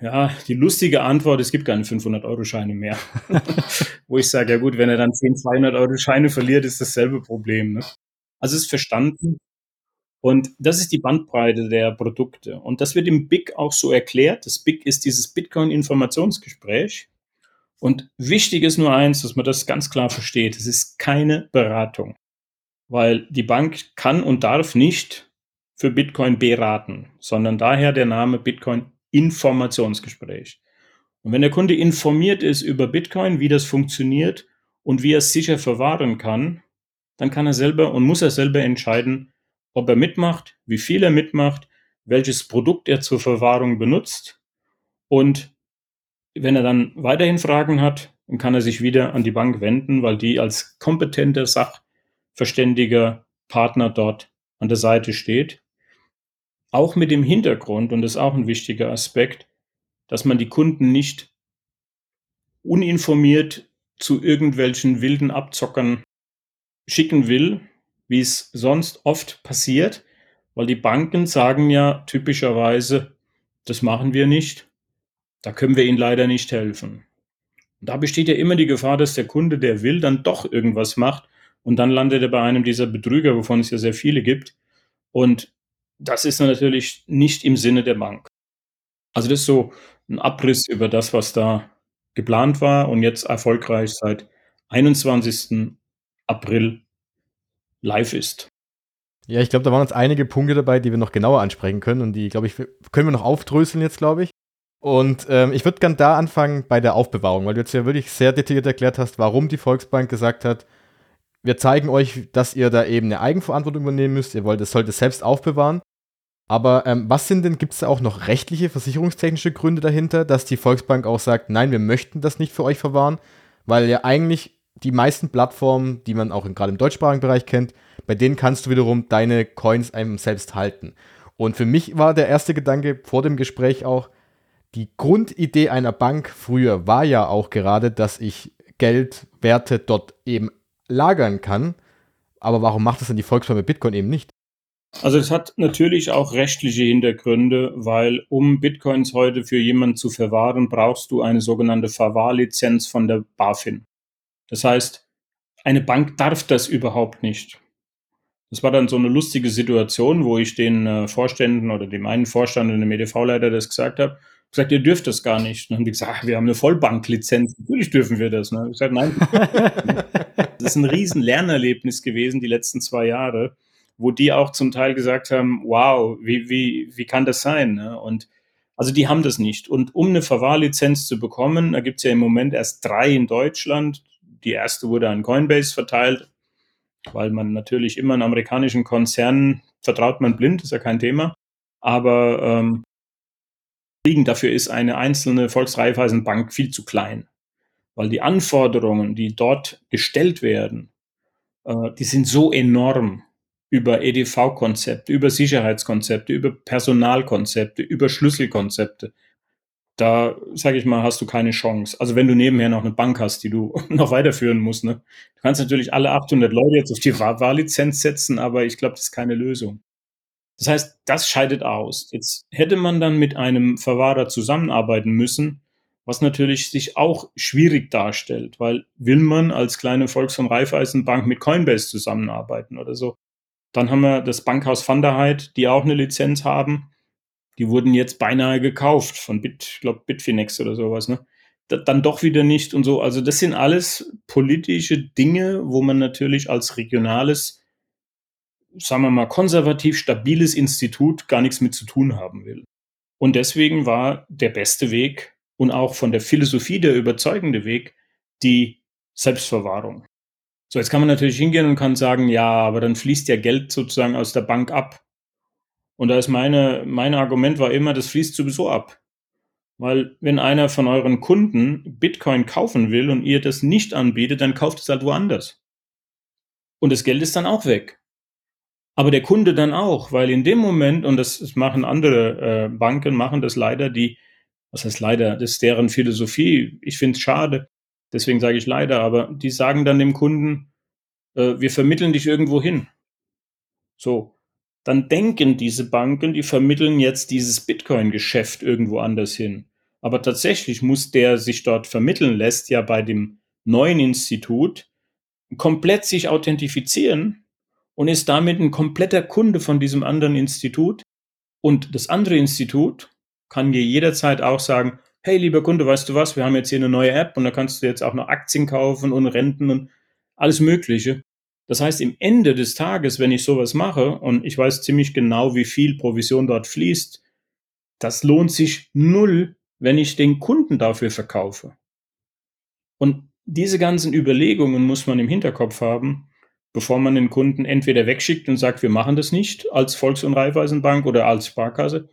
ja, die lustige Antwort, es gibt keine 500-Euro-Scheine mehr. Wo ich sage, ja gut, wenn er dann 10 200-Euro-Scheine verliert, ist dasselbe Problem. Ne? Also es ist verstanden, und das ist die Bandbreite der Produkte. Und das wird im BIC auch so erklärt. Das BIC ist dieses Bitcoin-Informationsgespräch. Und wichtig ist nur eins, dass man das ganz klar versteht. Es ist keine Beratung. Weil die Bank kann und darf nicht für Bitcoin beraten, sondern daher der Name Bitcoin Informationsgespräch. Und wenn der Kunde informiert ist über Bitcoin, wie das funktioniert und wie er es sicher verwahren kann, dann kann er selber und muss er selber entscheiden, ob er mitmacht, wie viel er mitmacht, welches Produkt er zur Verwahrung benutzt und wenn er dann weiterhin Fragen hat, dann kann er sich wieder an die Bank wenden, weil die als kompetenter Sachverständiger Partner dort an der Seite steht. Auch mit dem Hintergrund, und das ist auch ein wichtiger Aspekt, dass man die Kunden nicht uninformiert zu irgendwelchen wilden Abzockern schicken will, wie es sonst oft passiert, weil die Banken sagen ja typischerweise, das machen wir nicht, da können wir ihnen leider nicht helfen. Und da besteht ja immer die Gefahr, dass der Kunde, der will, dann doch irgendwas macht und dann landet er bei einem dieser Betrüger, wovon es ja sehr viele gibt. Und das ist natürlich nicht im Sinne der Bank. Also das ist so ein Abriss über das, was da geplant war und jetzt erfolgreich seit 21. April live ist. Ja, ich glaube, da waren uns einige Punkte dabei, die wir noch genauer ansprechen können und die, glaube ich, können wir noch aufdröseln jetzt, glaube ich. Und ähm, ich würde gern da anfangen bei der Aufbewahrung, weil du jetzt ja wirklich sehr detailliert erklärt hast, warum die Volksbank gesagt hat, wir zeigen euch, dass ihr da eben eine Eigenverantwortung übernehmen müsst, ihr wollt, es sollt selbst aufbewahren. Aber ähm, was sind denn, gibt es da auch noch rechtliche, versicherungstechnische Gründe dahinter, dass die Volksbank auch sagt, nein, wir möchten das nicht für euch verwahren? Weil ja eigentlich die meisten Plattformen, die man auch gerade im deutschsprachigen Bereich kennt, bei denen kannst du wiederum deine Coins einem selbst halten. Und für mich war der erste Gedanke vor dem Gespräch auch, die Grundidee einer Bank früher war ja auch gerade, dass ich Geldwerte dort eben lagern kann. Aber warum macht das denn die Volksbank mit Bitcoin eben nicht? Also es hat natürlich auch rechtliche Hintergründe, weil um Bitcoins heute für jemanden zu verwahren, brauchst du eine sogenannte Verwahrlizenz von der BaFin. Das heißt, eine Bank darf das überhaupt nicht. Das war dann so eine lustige Situation, wo ich den äh, Vorständen oder dem einen Vorstand und dem EDV-Leiter das gesagt habe. Gesagt, ihr dürft das gar nicht. Und dann haben die gesagt, ach, wir haben eine Vollbanklizenz. Natürlich dürfen wir das. Ne? Ich gesagt, nein. das ist ein riesen Lernerlebnis gewesen, die letzten zwei Jahre, wo die auch zum Teil gesagt haben, wow, wie, wie, wie kann das sein? Ne? Und also die haben das nicht. Und um eine Verwahrlizenz zu bekommen, da gibt es ja im Moment erst drei in Deutschland. Die erste wurde an Coinbase verteilt, weil man natürlich immer in amerikanischen Konzernen vertraut man blind, ist ja kein Thema. Aber ähm, dafür ist eine einzelne Volksreifeisenbank viel zu klein, weil die Anforderungen, die dort gestellt werden, äh, die sind so enorm über EDV-Konzepte, über Sicherheitskonzepte, über Personalkonzepte, über Schlüsselkonzepte. Da, sage ich mal, hast du keine Chance. Also wenn du nebenher noch eine Bank hast, die du noch weiterführen musst. Ne? Du kannst natürlich alle 800 Leute jetzt auf die Wahllizenz setzen, aber ich glaube, das ist keine Lösung. Das heißt, das scheidet aus. Jetzt hätte man dann mit einem Verwahrer zusammenarbeiten müssen, was natürlich sich auch schwierig darstellt, weil will man als kleine Volks- und Raiffeisenbank mit Coinbase zusammenarbeiten oder so, dann haben wir das Bankhaus Van der Heid, die auch eine Lizenz haben. Die wurden jetzt beinahe gekauft von Bit, ich Bitfinex oder sowas, ne? Da, dann doch wieder nicht und so. Also das sind alles politische Dinge, wo man natürlich als regionales, sagen wir mal, konservativ stabiles Institut gar nichts mit zu tun haben will. Und deswegen war der beste Weg und auch von der Philosophie der überzeugende Weg die Selbstverwahrung. So, jetzt kann man natürlich hingehen und kann sagen, ja, aber dann fließt ja Geld sozusagen aus der Bank ab. Und da ist meine, mein Argument war immer, das fließt sowieso ab. Weil wenn einer von euren Kunden Bitcoin kaufen will und ihr das nicht anbietet, dann kauft es halt woanders. Und das Geld ist dann auch weg. Aber der Kunde dann auch, weil in dem Moment, und das, das machen andere äh, Banken, machen das leider, die, was heißt leider, das ist deren Philosophie. Ich finde es schade, Deswegen sage ich leider, aber die sagen dann dem Kunden, äh, wir vermitteln dich irgendwo hin. So, dann denken diese Banken, die vermitteln jetzt dieses Bitcoin-Geschäft irgendwo anders hin. Aber tatsächlich muss der sich dort vermitteln lässt, ja bei dem neuen Institut komplett sich authentifizieren und ist damit ein kompletter Kunde von diesem anderen Institut. Und das andere Institut kann dir jederzeit auch sagen, hey, lieber Kunde, weißt du was, wir haben jetzt hier eine neue App und da kannst du jetzt auch noch Aktien kaufen und Renten und alles Mögliche. Das heißt, im Ende des Tages, wenn ich sowas mache und ich weiß ziemlich genau, wie viel Provision dort fließt, das lohnt sich null, wenn ich den Kunden dafür verkaufe. Und diese ganzen Überlegungen muss man im Hinterkopf haben, bevor man den Kunden entweder wegschickt und sagt, wir machen das nicht als Volks- und Raiffeisenbank oder als Sparkasse,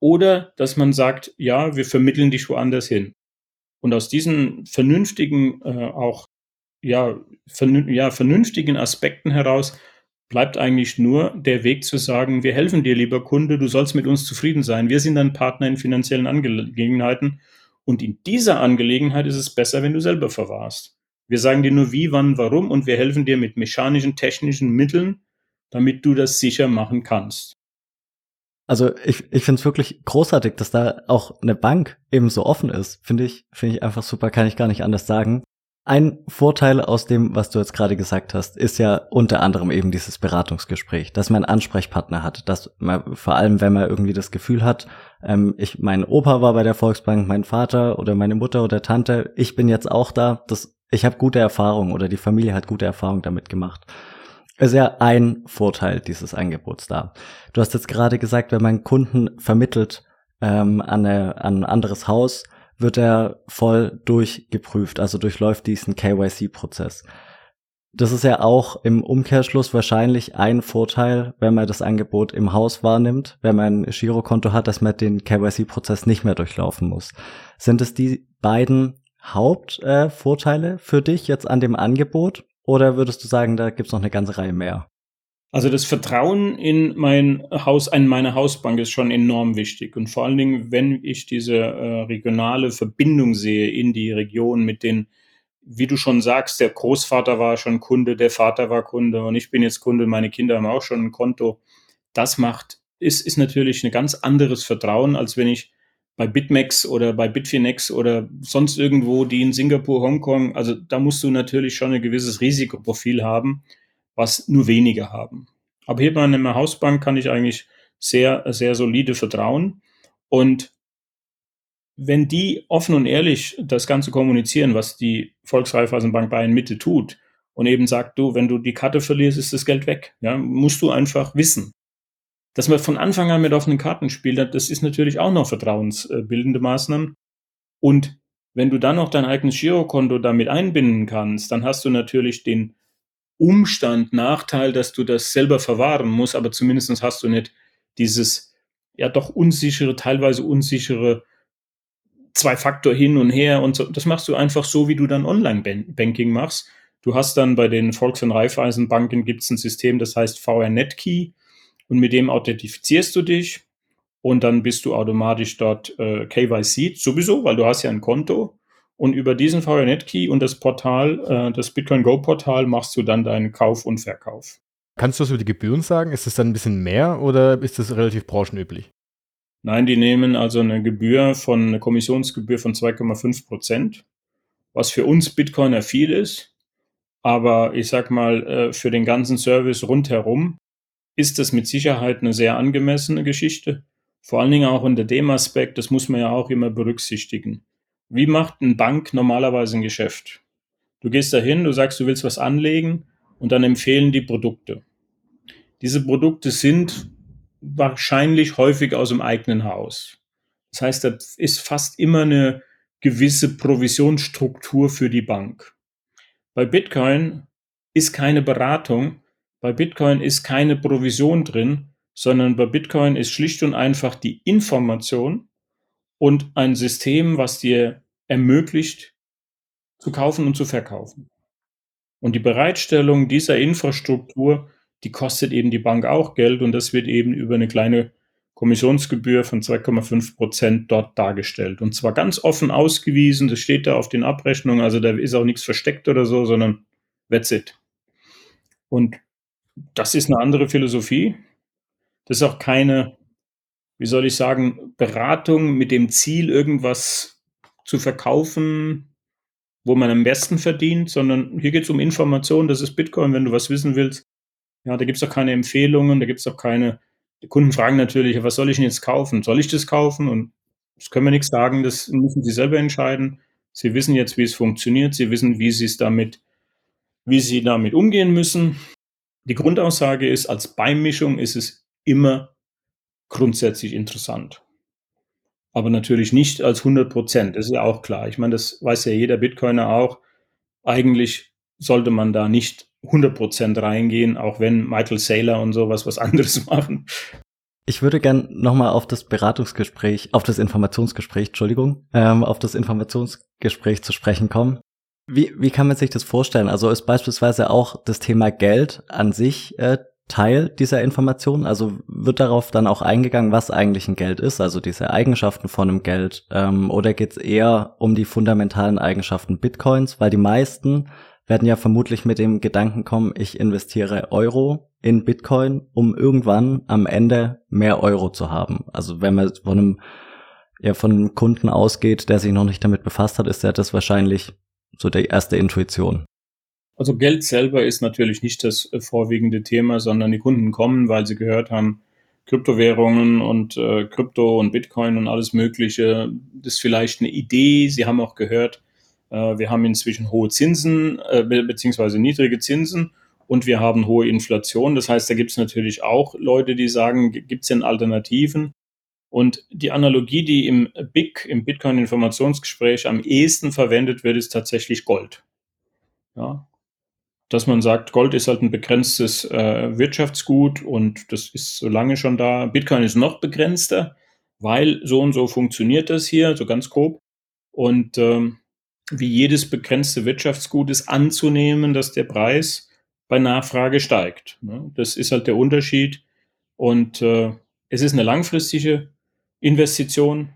oder dass man sagt, ja, wir vermitteln dich woanders hin. Und aus diesen vernünftigen, äh, auch ja, vernün ja, vernünftigen Aspekten heraus bleibt eigentlich nur der Weg zu sagen, wir helfen dir, lieber Kunde, du sollst mit uns zufrieden sein. Wir sind dein Partner in finanziellen Angelegenheiten. Und in dieser Angelegenheit ist es besser, wenn du selber verwahrst. Wir sagen dir nur wie, wann, warum und wir helfen dir mit mechanischen, technischen Mitteln, damit du das sicher machen kannst. Also ich, ich finde es wirklich großartig, dass da auch eine Bank eben so offen ist. Finde ich, finde ich einfach super, kann ich gar nicht anders sagen. Ein Vorteil aus dem, was du jetzt gerade gesagt hast, ist ja unter anderem eben dieses Beratungsgespräch, dass man einen Ansprechpartner hat, dass man vor allem, wenn man irgendwie das Gefühl hat, ähm, ich, mein Opa war bei der Volksbank, mein Vater oder meine Mutter oder Tante, ich bin jetzt auch da, das, ich habe gute Erfahrungen oder die Familie hat gute Erfahrungen damit gemacht. Ist ja ein Vorteil dieses Angebots da. Du hast jetzt gerade gesagt, wenn man Kunden vermittelt ähm, an, eine, an ein anderes Haus, wird er voll durchgeprüft, also durchläuft diesen KYC-Prozess. Das ist ja auch im Umkehrschluss wahrscheinlich ein Vorteil, wenn man das Angebot im Haus wahrnimmt, wenn man ein Girokonto hat, dass man den KYC-Prozess nicht mehr durchlaufen muss. Sind es die beiden Hauptvorteile äh, für dich jetzt an dem Angebot oder würdest du sagen, da gibt's noch eine ganze Reihe mehr? Also das Vertrauen in mein Haus, in meine Hausbank ist schon enorm wichtig. Und vor allen Dingen, wenn ich diese äh, regionale Verbindung sehe in die Region mit den, wie du schon sagst, der Großvater war schon Kunde, der Vater war Kunde und ich bin jetzt Kunde, meine Kinder haben auch schon ein Konto. Das macht, ist, ist natürlich ein ganz anderes Vertrauen, als wenn ich bei BitMEX oder bei Bitfinex oder sonst irgendwo, die in Singapur, Hongkong, also da musst du natürlich schon ein gewisses Risikoprofil haben was nur wenige haben. Aber hier bei einer Hausbank kann ich eigentlich sehr, sehr solide vertrauen. Und wenn die offen und ehrlich das Ganze kommunizieren, was die Volksreifeisenbank Bayern Mitte tut, und eben sagt, du, wenn du die Karte verlierst, ist das Geld weg. Ja, musst du einfach wissen. Dass man von Anfang an mit offenen Karten spielt, das ist natürlich auch noch vertrauensbildende Maßnahmen. Und wenn du dann noch dein eigenes Girokonto damit einbinden kannst, dann hast du natürlich den Umstand, Nachteil, dass du das selber verwahren musst, aber zumindest hast du nicht dieses ja doch unsichere, teilweise unsichere Zwei-Faktor hin und her und so. Das machst du einfach so, wie du dann Online-Banking machst. Du hast dann bei den Volks- und Raiffeisenbanken gibt es ein System, das heißt VR Netkey und mit dem authentifizierst du dich und dann bist du automatisch dort äh, KYC sowieso, weil du hast ja ein Konto und über diesen VNet Key und das Portal, äh, das Bitcoin Go Portal, machst du dann deinen Kauf und Verkauf. Kannst du was über die Gebühren sagen? Ist das dann ein bisschen mehr oder ist das relativ branchenüblich? Nein, die nehmen also eine Gebühr von, eine Kommissionsgebühr von 2,5 Prozent, was für uns Bitcoiner viel ist. Aber ich sag mal, äh, für den ganzen Service rundherum ist das mit Sicherheit eine sehr angemessene Geschichte. Vor allen Dingen auch unter dem Aspekt, das muss man ja auch immer berücksichtigen. Wie macht eine Bank normalerweise ein Geschäft? Du gehst dahin, du sagst, du willst was anlegen und dann empfehlen die Produkte. Diese Produkte sind wahrscheinlich häufig aus dem eigenen Haus. Das heißt, da ist fast immer eine gewisse Provisionsstruktur für die Bank. Bei Bitcoin ist keine Beratung, bei Bitcoin ist keine Provision drin, sondern bei Bitcoin ist schlicht und einfach die Information, und ein System, was dir ermöglicht, zu kaufen und zu verkaufen. Und die Bereitstellung dieser Infrastruktur, die kostet eben die Bank auch Geld und das wird eben über eine kleine Kommissionsgebühr von 2,5 Prozent dort dargestellt. Und zwar ganz offen ausgewiesen, das steht da auf den Abrechnungen, also da ist auch nichts versteckt oder so, sondern that's it. Und das ist eine andere Philosophie. Das ist auch keine wie soll ich sagen, Beratung mit dem Ziel, irgendwas zu verkaufen, wo man am besten verdient, sondern hier geht es um Information, das ist Bitcoin, wenn du was wissen willst. Ja, da gibt es auch keine Empfehlungen, da gibt es auch keine. Die Kunden fragen natürlich, was soll ich denn jetzt kaufen? Soll ich das kaufen? Und das können wir nichts sagen, das müssen sie selber entscheiden. Sie wissen jetzt, wie es funktioniert, sie wissen, wie sie es damit, wie sie damit umgehen müssen. Die Grundaussage ist, als Beimischung ist es immer grundsätzlich interessant. Aber natürlich nicht als 100 Prozent, das ist ja auch klar. Ich meine, das weiß ja jeder Bitcoiner auch. Eigentlich sollte man da nicht 100% reingehen, auch wenn Michael Saylor und sowas was anderes machen. Ich würde gern nochmal auf das Beratungsgespräch, auf das Informationsgespräch, Entschuldigung, ähm, auf das Informationsgespräch zu sprechen kommen. Wie, wie kann man sich das vorstellen? Also ist beispielsweise auch das Thema Geld an sich äh, Teil dieser Information? Also wird darauf dann auch eingegangen, was eigentlich ein Geld ist, also diese Eigenschaften von einem Geld? Ähm, oder geht es eher um die fundamentalen Eigenschaften Bitcoins? Weil die meisten werden ja vermutlich mit dem Gedanken kommen, ich investiere Euro in Bitcoin, um irgendwann am Ende mehr Euro zu haben. Also wenn man von einem, ja, von einem Kunden ausgeht, der sich noch nicht damit befasst hat, ist ja das wahrscheinlich so die erste Intuition. Also Geld selber ist natürlich nicht das äh, vorwiegende Thema, sondern die Kunden kommen, weil sie gehört haben, Kryptowährungen und äh, Krypto und Bitcoin und alles Mögliche, das ist vielleicht eine Idee. Sie haben auch gehört, äh, wir haben inzwischen hohe Zinsen äh, beziehungsweise niedrige Zinsen und wir haben hohe Inflation. Das heißt, da gibt es natürlich auch Leute, die sagen, gibt es denn Alternativen? Und die Analogie, die im BIC, im Bitcoin-Informationsgespräch am ehesten verwendet wird, ist tatsächlich Gold. Ja, dass man sagt, Gold ist halt ein begrenztes äh, Wirtschaftsgut und das ist so lange schon da. Bitcoin ist noch begrenzter, weil so und so funktioniert das hier, so ganz grob. Und ähm, wie jedes begrenzte Wirtschaftsgut ist anzunehmen, dass der Preis bei Nachfrage steigt. Ne? Das ist halt der Unterschied. Und äh, es ist eine langfristige Investition.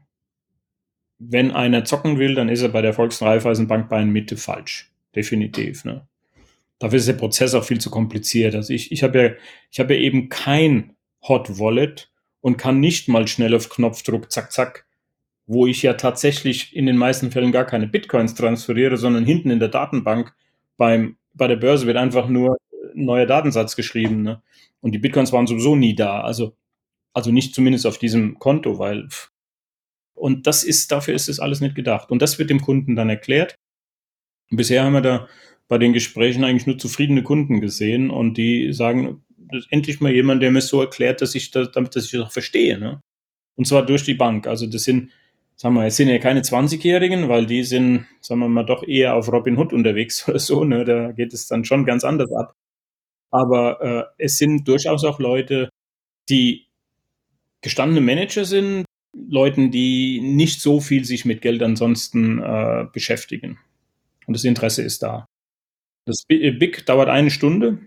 Wenn einer zocken will, dann ist er bei der Volksreifeisenbank bei Mitte falsch. Definitiv. Ne? Dafür ist der Prozess auch viel zu kompliziert. Also ich, ich habe ja, habe ja eben kein Hot Wallet und kann nicht mal schnell auf Knopfdruck, zack, zack, wo ich ja tatsächlich in den meisten Fällen gar keine Bitcoins transferiere, sondern hinten in der Datenbank beim, bei der Börse wird einfach nur ein neuer Datensatz geschrieben. Ne? Und die Bitcoins waren sowieso nie da. Also, also nicht zumindest auf diesem Konto, weil. Und das ist, dafür ist es alles nicht gedacht. Und das wird dem Kunden dann erklärt. Und bisher haben wir da bei den Gesprächen eigentlich nur zufriedene Kunden gesehen und die sagen, das ist endlich mal jemand, der mir so erklärt, dass ich das, damit dass ich das auch verstehe. Ne? Und zwar durch die Bank. Also das sind, sagen wir, es sind ja keine 20-Jährigen, weil die sind, sagen wir mal, doch eher auf Robin Hood unterwegs oder so. Ne? Da geht es dann schon ganz anders ab. Aber äh, es sind durchaus auch Leute, die gestandene Manager sind, Leuten, die nicht so viel sich mit Geld ansonsten äh, beschäftigen. Und das Interesse ist da. Das BIC äh, dauert eine Stunde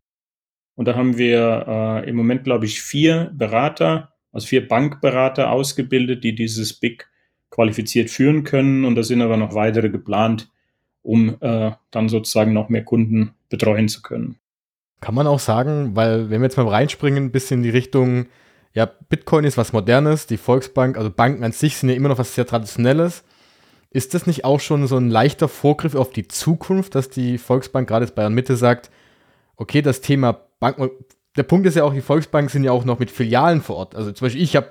und da haben wir äh, im Moment, glaube ich, vier Berater, also vier Bankberater ausgebildet, die dieses BIC qualifiziert führen können. Und da sind aber noch weitere geplant, um äh, dann sozusagen noch mehr Kunden betreuen zu können. Kann man auch sagen, weil wenn wir jetzt mal reinspringen, ein bisschen in die Richtung, ja, Bitcoin ist was Modernes, die Volksbank, also Banken an sich sind ja immer noch was sehr Traditionelles. Ist das nicht auch schon so ein leichter Vorgriff auf die Zukunft, dass die Volksbank gerade jetzt Bayern Mitte sagt, okay, das Thema Bank, der Punkt ist ja auch, die Volksbanken sind ja auch noch mit Filialen vor Ort. Also zum Beispiel, ich habe,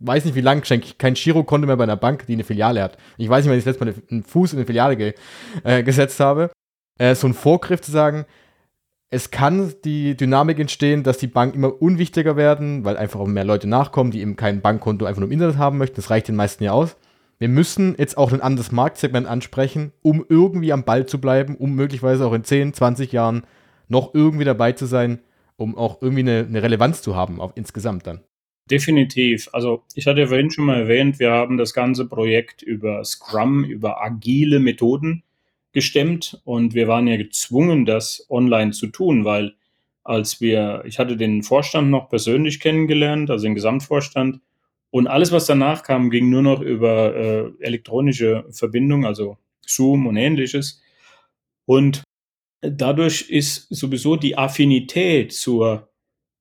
weiß nicht wie lange, kein Girokonto mehr bei einer Bank, die eine Filiale hat. Ich weiß nicht, wann ich das letzte Mal einen Fuß in eine Filiale ge, äh, gesetzt habe. Äh, so ein Vorgriff zu sagen, es kann die Dynamik entstehen, dass die Banken immer unwichtiger werden, weil einfach auch mehr Leute nachkommen, die eben kein Bankkonto einfach nur im Internet haben möchten. Das reicht den meisten ja aus wir müssen jetzt auch ein anderes Marktsegment ansprechen, um irgendwie am Ball zu bleiben, um möglicherweise auch in 10, 20 Jahren noch irgendwie dabei zu sein, um auch irgendwie eine, eine Relevanz zu haben, auch insgesamt dann. Definitiv. Also ich hatte vorhin schon mal erwähnt, wir haben das ganze Projekt über Scrum, über agile Methoden gestemmt und wir waren ja gezwungen, das online zu tun, weil als wir, ich hatte den Vorstand noch persönlich kennengelernt, also den Gesamtvorstand, und alles, was danach kam, ging nur noch über äh, elektronische Verbindung, also Zoom und ähnliches. Und dadurch ist sowieso die Affinität zur,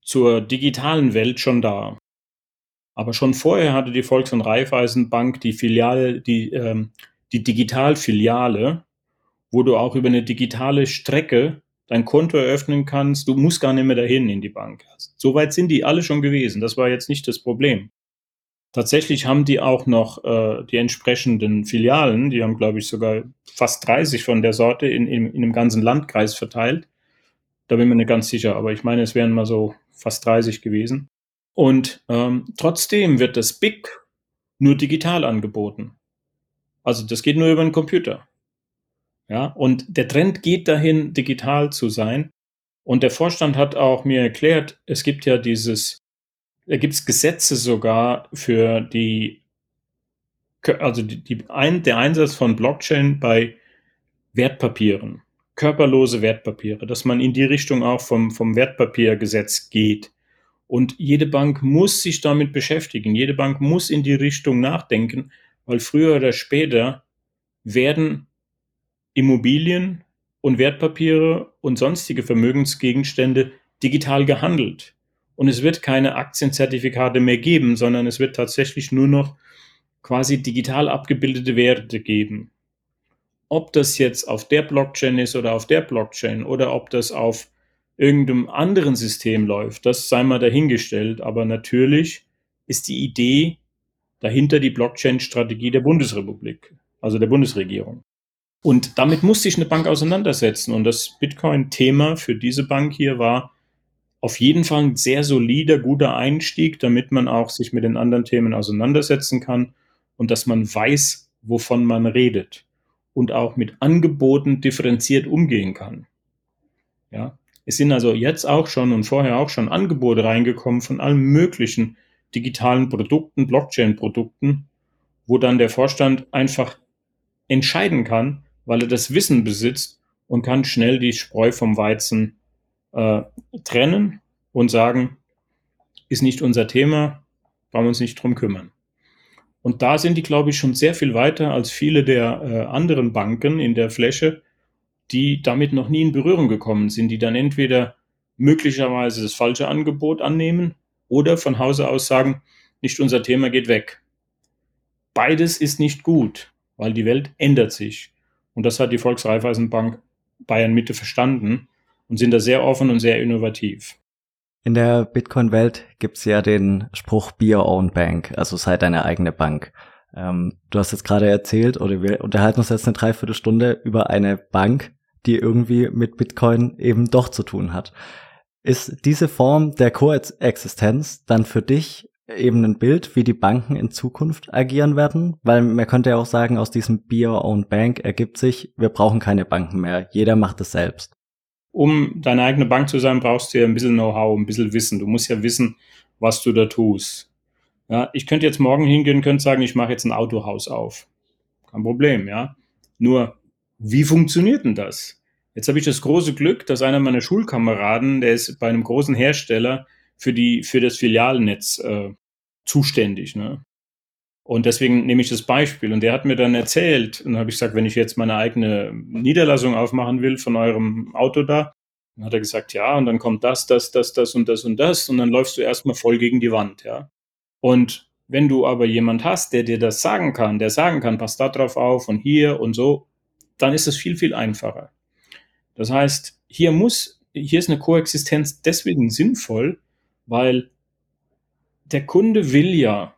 zur digitalen Welt schon da. Aber schon vorher hatte die Volks- und Raiffeisenbank die Filiale, die, ähm, die Digitalfiliale, wo du auch über eine digitale Strecke dein Konto eröffnen kannst. Du musst gar nicht mehr dahin in die Bank. Soweit sind die alle schon gewesen. Das war jetzt nicht das Problem. Tatsächlich haben die auch noch äh, die entsprechenden Filialen, die haben, glaube ich, sogar fast 30 von der Sorte in, in, in einem ganzen Landkreis verteilt. Da bin ich mir nicht ganz sicher, aber ich meine, es wären mal so fast 30 gewesen. Und ähm, trotzdem wird das BIC nur digital angeboten. Also das geht nur über den Computer. Ja, und der Trend geht dahin, digital zu sein. Und der Vorstand hat auch mir erklärt, es gibt ja dieses, da gibt es Gesetze sogar für die, also die, die ein, der Einsatz von Blockchain bei Wertpapieren, körperlose Wertpapiere, dass man in die Richtung auch vom, vom Wertpapiergesetz geht. Und jede Bank muss sich damit beschäftigen. Jede Bank muss in die Richtung nachdenken, weil früher oder später werden Immobilien und Wertpapiere und sonstige Vermögensgegenstände digital gehandelt. Und es wird keine Aktienzertifikate mehr geben, sondern es wird tatsächlich nur noch quasi digital abgebildete Werte geben. Ob das jetzt auf der Blockchain ist oder auf der Blockchain oder ob das auf irgendeinem anderen System läuft, das sei mal dahingestellt. Aber natürlich ist die Idee dahinter die Blockchain-Strategie der Bundesrepublik, also der Bundesregierung. Und damit muss sich eine Bank auseinandersetzen. Und das Bitcoin-Thema für diese Bank hier war auf jeden Fall ein sehr solider, guter Einstieg, damit man auch sich mit den anderen Themen auseinandersetzen kann und dass man weiß, wovon man redet und auch mit Angeboten differenziert umgehen kann. Ja, es sind also jetzt auch schon und vorher auch schon Angebote reingekommen von allen möglichen digitalen Produkten, Blockchain-Produkten, wo dann der Vorstand einfach entscheiden kann, weil er das Wissen besitzt und kann schnell die Spreu vom Weizen äh, trennen und sagen, ist nicht unser Thema, brauchen wir uns nicht drum kümmern. Und da sind die, glaube ich, schon sehr viel weiter als viele der äh, anderen Banken in der Fläche, die damit noch nie in Berührung gekommen sind, die dann entweder möglicherweise das falsche Angebot annehmen oder von Hause aus sagen, nicht unser Thema geht weg. Beides ist nicht gut, weil die Welt ändert sich. Und das hat die Volksreifeisenbank Bayern Mitte verstanden und sind da sehr offen und sehr innovativ. In der Bitcoin-Welt gibt's ja den Spruch Be Your Own Bank, also sei deine eigene Bank. Ähm, du hast jetzt gerade erzählt, oder wir unterhalten uns jetzt eine Dreiviertelstunde über eine Bank, die irgendwie mit Bitcoin eben doch zu tun hat. Ist diese Form der Koexistenz dann für dich eben ein Bild, wie die Banken in Zukunft agieren werden? Weil man könnte ja auch sagen, aus diesem Be Your Own Bank ergibt sich, wir brauchen keine Banken mehr. Jeder macht es selbst um deine eigene Bank zu sein, brauchst du ja ein bisschen Know-how, ein bisschen Wissen. Du musst ja wissen, was du da tust. Ja, ich könnte jetzt morgen hingehen, könnte sagen, ich mache jetzt ein Autohaus auf. Kein Problem, ja. Nur, wie funktioniert denn das? Jetzt habe ich das große Glück, dass einer meiner Schulkameraden, der ist bei einem großen Hersteller für die für das Filialnetz äh, zuständig. Ne? Und deswegen nehme ich das Beispiel. Und der hat mir dann erzählt, und dann habe ich gesagt, wenn ich jetzt meine eigene Niederlassung aufmachen will von eurem Auto da, dann hat er gesagt, ja, und dann kommt das, das, das, das und das und das, und dann läufst du erstmal voll gegen die Wand, ja. Und wenn du aber jemand hast, der dir das sagen kann, der sagen kann, pass da drauf auf und hier und so, dann ist es viel, viel einfacher. Das heißt, hier muss, hier ist eine Koexistenz deswegen sinnvoll, weil der Kunde will ja,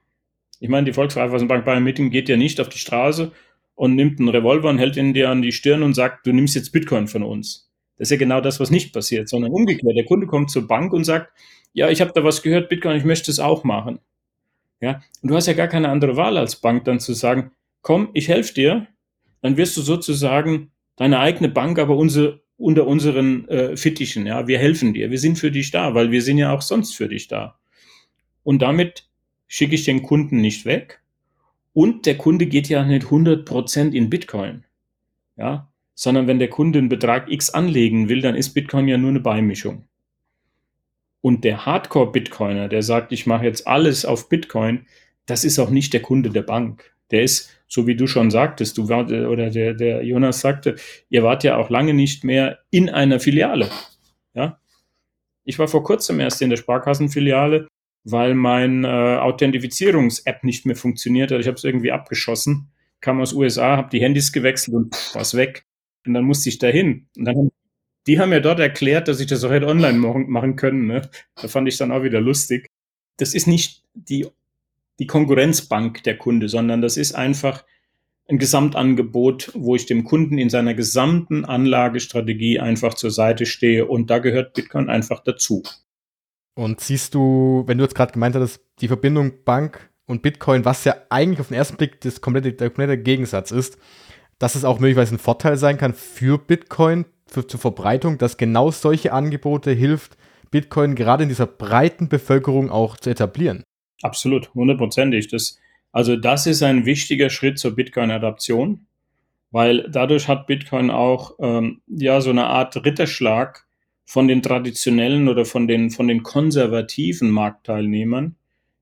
ich meine, die Volkswagenbank Bayern Meeting geht ja nicht auf die Straße und nimmt einen Revolver und hält ihn dir an die Stirn und sagt, du nimmst jetzt Bitcoin von uns. Das ist ja genau das, was nicht passiert, sondern umgekehrt. Der Kunde kommt zur Bank und sagt, ja, ich habe da was gehört, Bitcoin, ich möchte es auch machen. Ja, und du hast ja gar keine andere Wahl als Bank dann zu sagen, komm, ich helfe dir, dann wirst du sozusagen deine eigene Bank, aber unsere, unter unseren äh, Fittichen, ja, wir helfen dir, wir sind für dich da, weil wir sind ja auch sonst für dich da. Und damit schicke ich den Kunden nicht weg. Und der Kunde geht ja nicht 100% in Bitcoin. Ja, sondern wenn der Kunde einen Betrag X anlegen will, dann ist Bitcoin ja nur eine Beimischung. Und der Hardcore-Bitcoiner, der sagt, ich mache jetzt alles auf Bitcoin, das ist auch nicht der Kunde der Bank. Der ist, so wie du schon sagtest, du war, oder der, der Jonas sagte, ihr wart ja auch lange nicht mehr in einer Filiale. Ja? Ich war vor kurzem erst in der Sparkassenfiliale weil mein äh, Authentifizierungs-App nicht mehr funktioniert hat. Ich habe es irgendwie abgeschossen, kam aus USA, habe die Handys gewechselt und pff, war's weg. Und dann musste ich dahin. Und dann die haben ja dort erklärt, dass ich das auch hätte online machen, machen können. Ne? Da fand ich dann auch wieder lustig. Das ist nicht die, die Konkurrenzbank der Kunde, sondern das ist einfach ein Gesamtangebot, wo ich dem Kunden in seiner gesamten Anlagestrategie einfach zur Seite stehe. Und da gehört Bitcoin einfach dazu. Und siehst du, wenn du jetzt gerade gemeint hast, die Verbindung Bank und Bitcoin, was ja eigentlich auf den ersten Blick das komplette, der komplette Gegensatz ist, dass es auch möglicherweise ein Vorteil sein kann für Bitcoin, für, zur Verbreitung, dass genau solche Angebote hilft, Bitcoin gerade in dieser breiten Bevölkerung auch zu etablieren. Absolut, hundertprozentig. Das, also das ist ein wichtiger Schritt zur Bitcoin-Adaption, weil dadurch hat Bitcoin auch ähm, ja so eine Art Ritterschlag von den traditionellen oder von den, von den konservativen Marktteilnehmern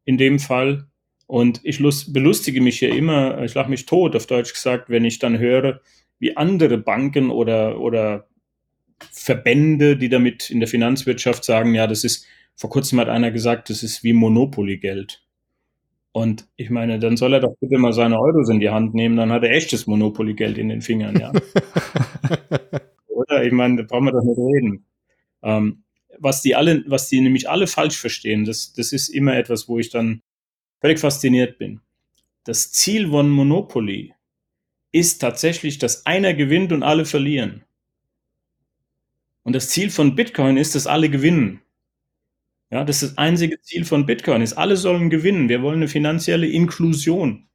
in dem Fall. Und ich lust, belustige mich hier immer, ich lache mich tot, auf Deutsch gesagt, wenn ich dann höre, wie andere Banken oder, oder Verbände, die damit in der Finanzwirtschaft sagen, ja, das ist, vor kurzem hat einer gesagt, das ist wie Monopoly-Geld. Und ich meine, dann soll er doch bitte mal seine Euros in die Hand nehmen, dann hat er echtes Monopoly-Geld in den Fingern, ja. Oder? Ich meine, da brauchen wir doch nicht reden. Ähm, was die alle, was die nämlich alle falsch verstehen, das, das ist immer etwas, wo ich dann völlig fasziniert bin. Das Ziel von Monopoly ist tatsächlich, dass einer gewinnt und alle verlieren. Und das Ziel von Bitcoin ist, dass alle gewinnen. Ja, das ist das einzige Ziel von Bitcoin ist, alle sollen gewinnen. Wir wollen eine finanzielle Inklusion.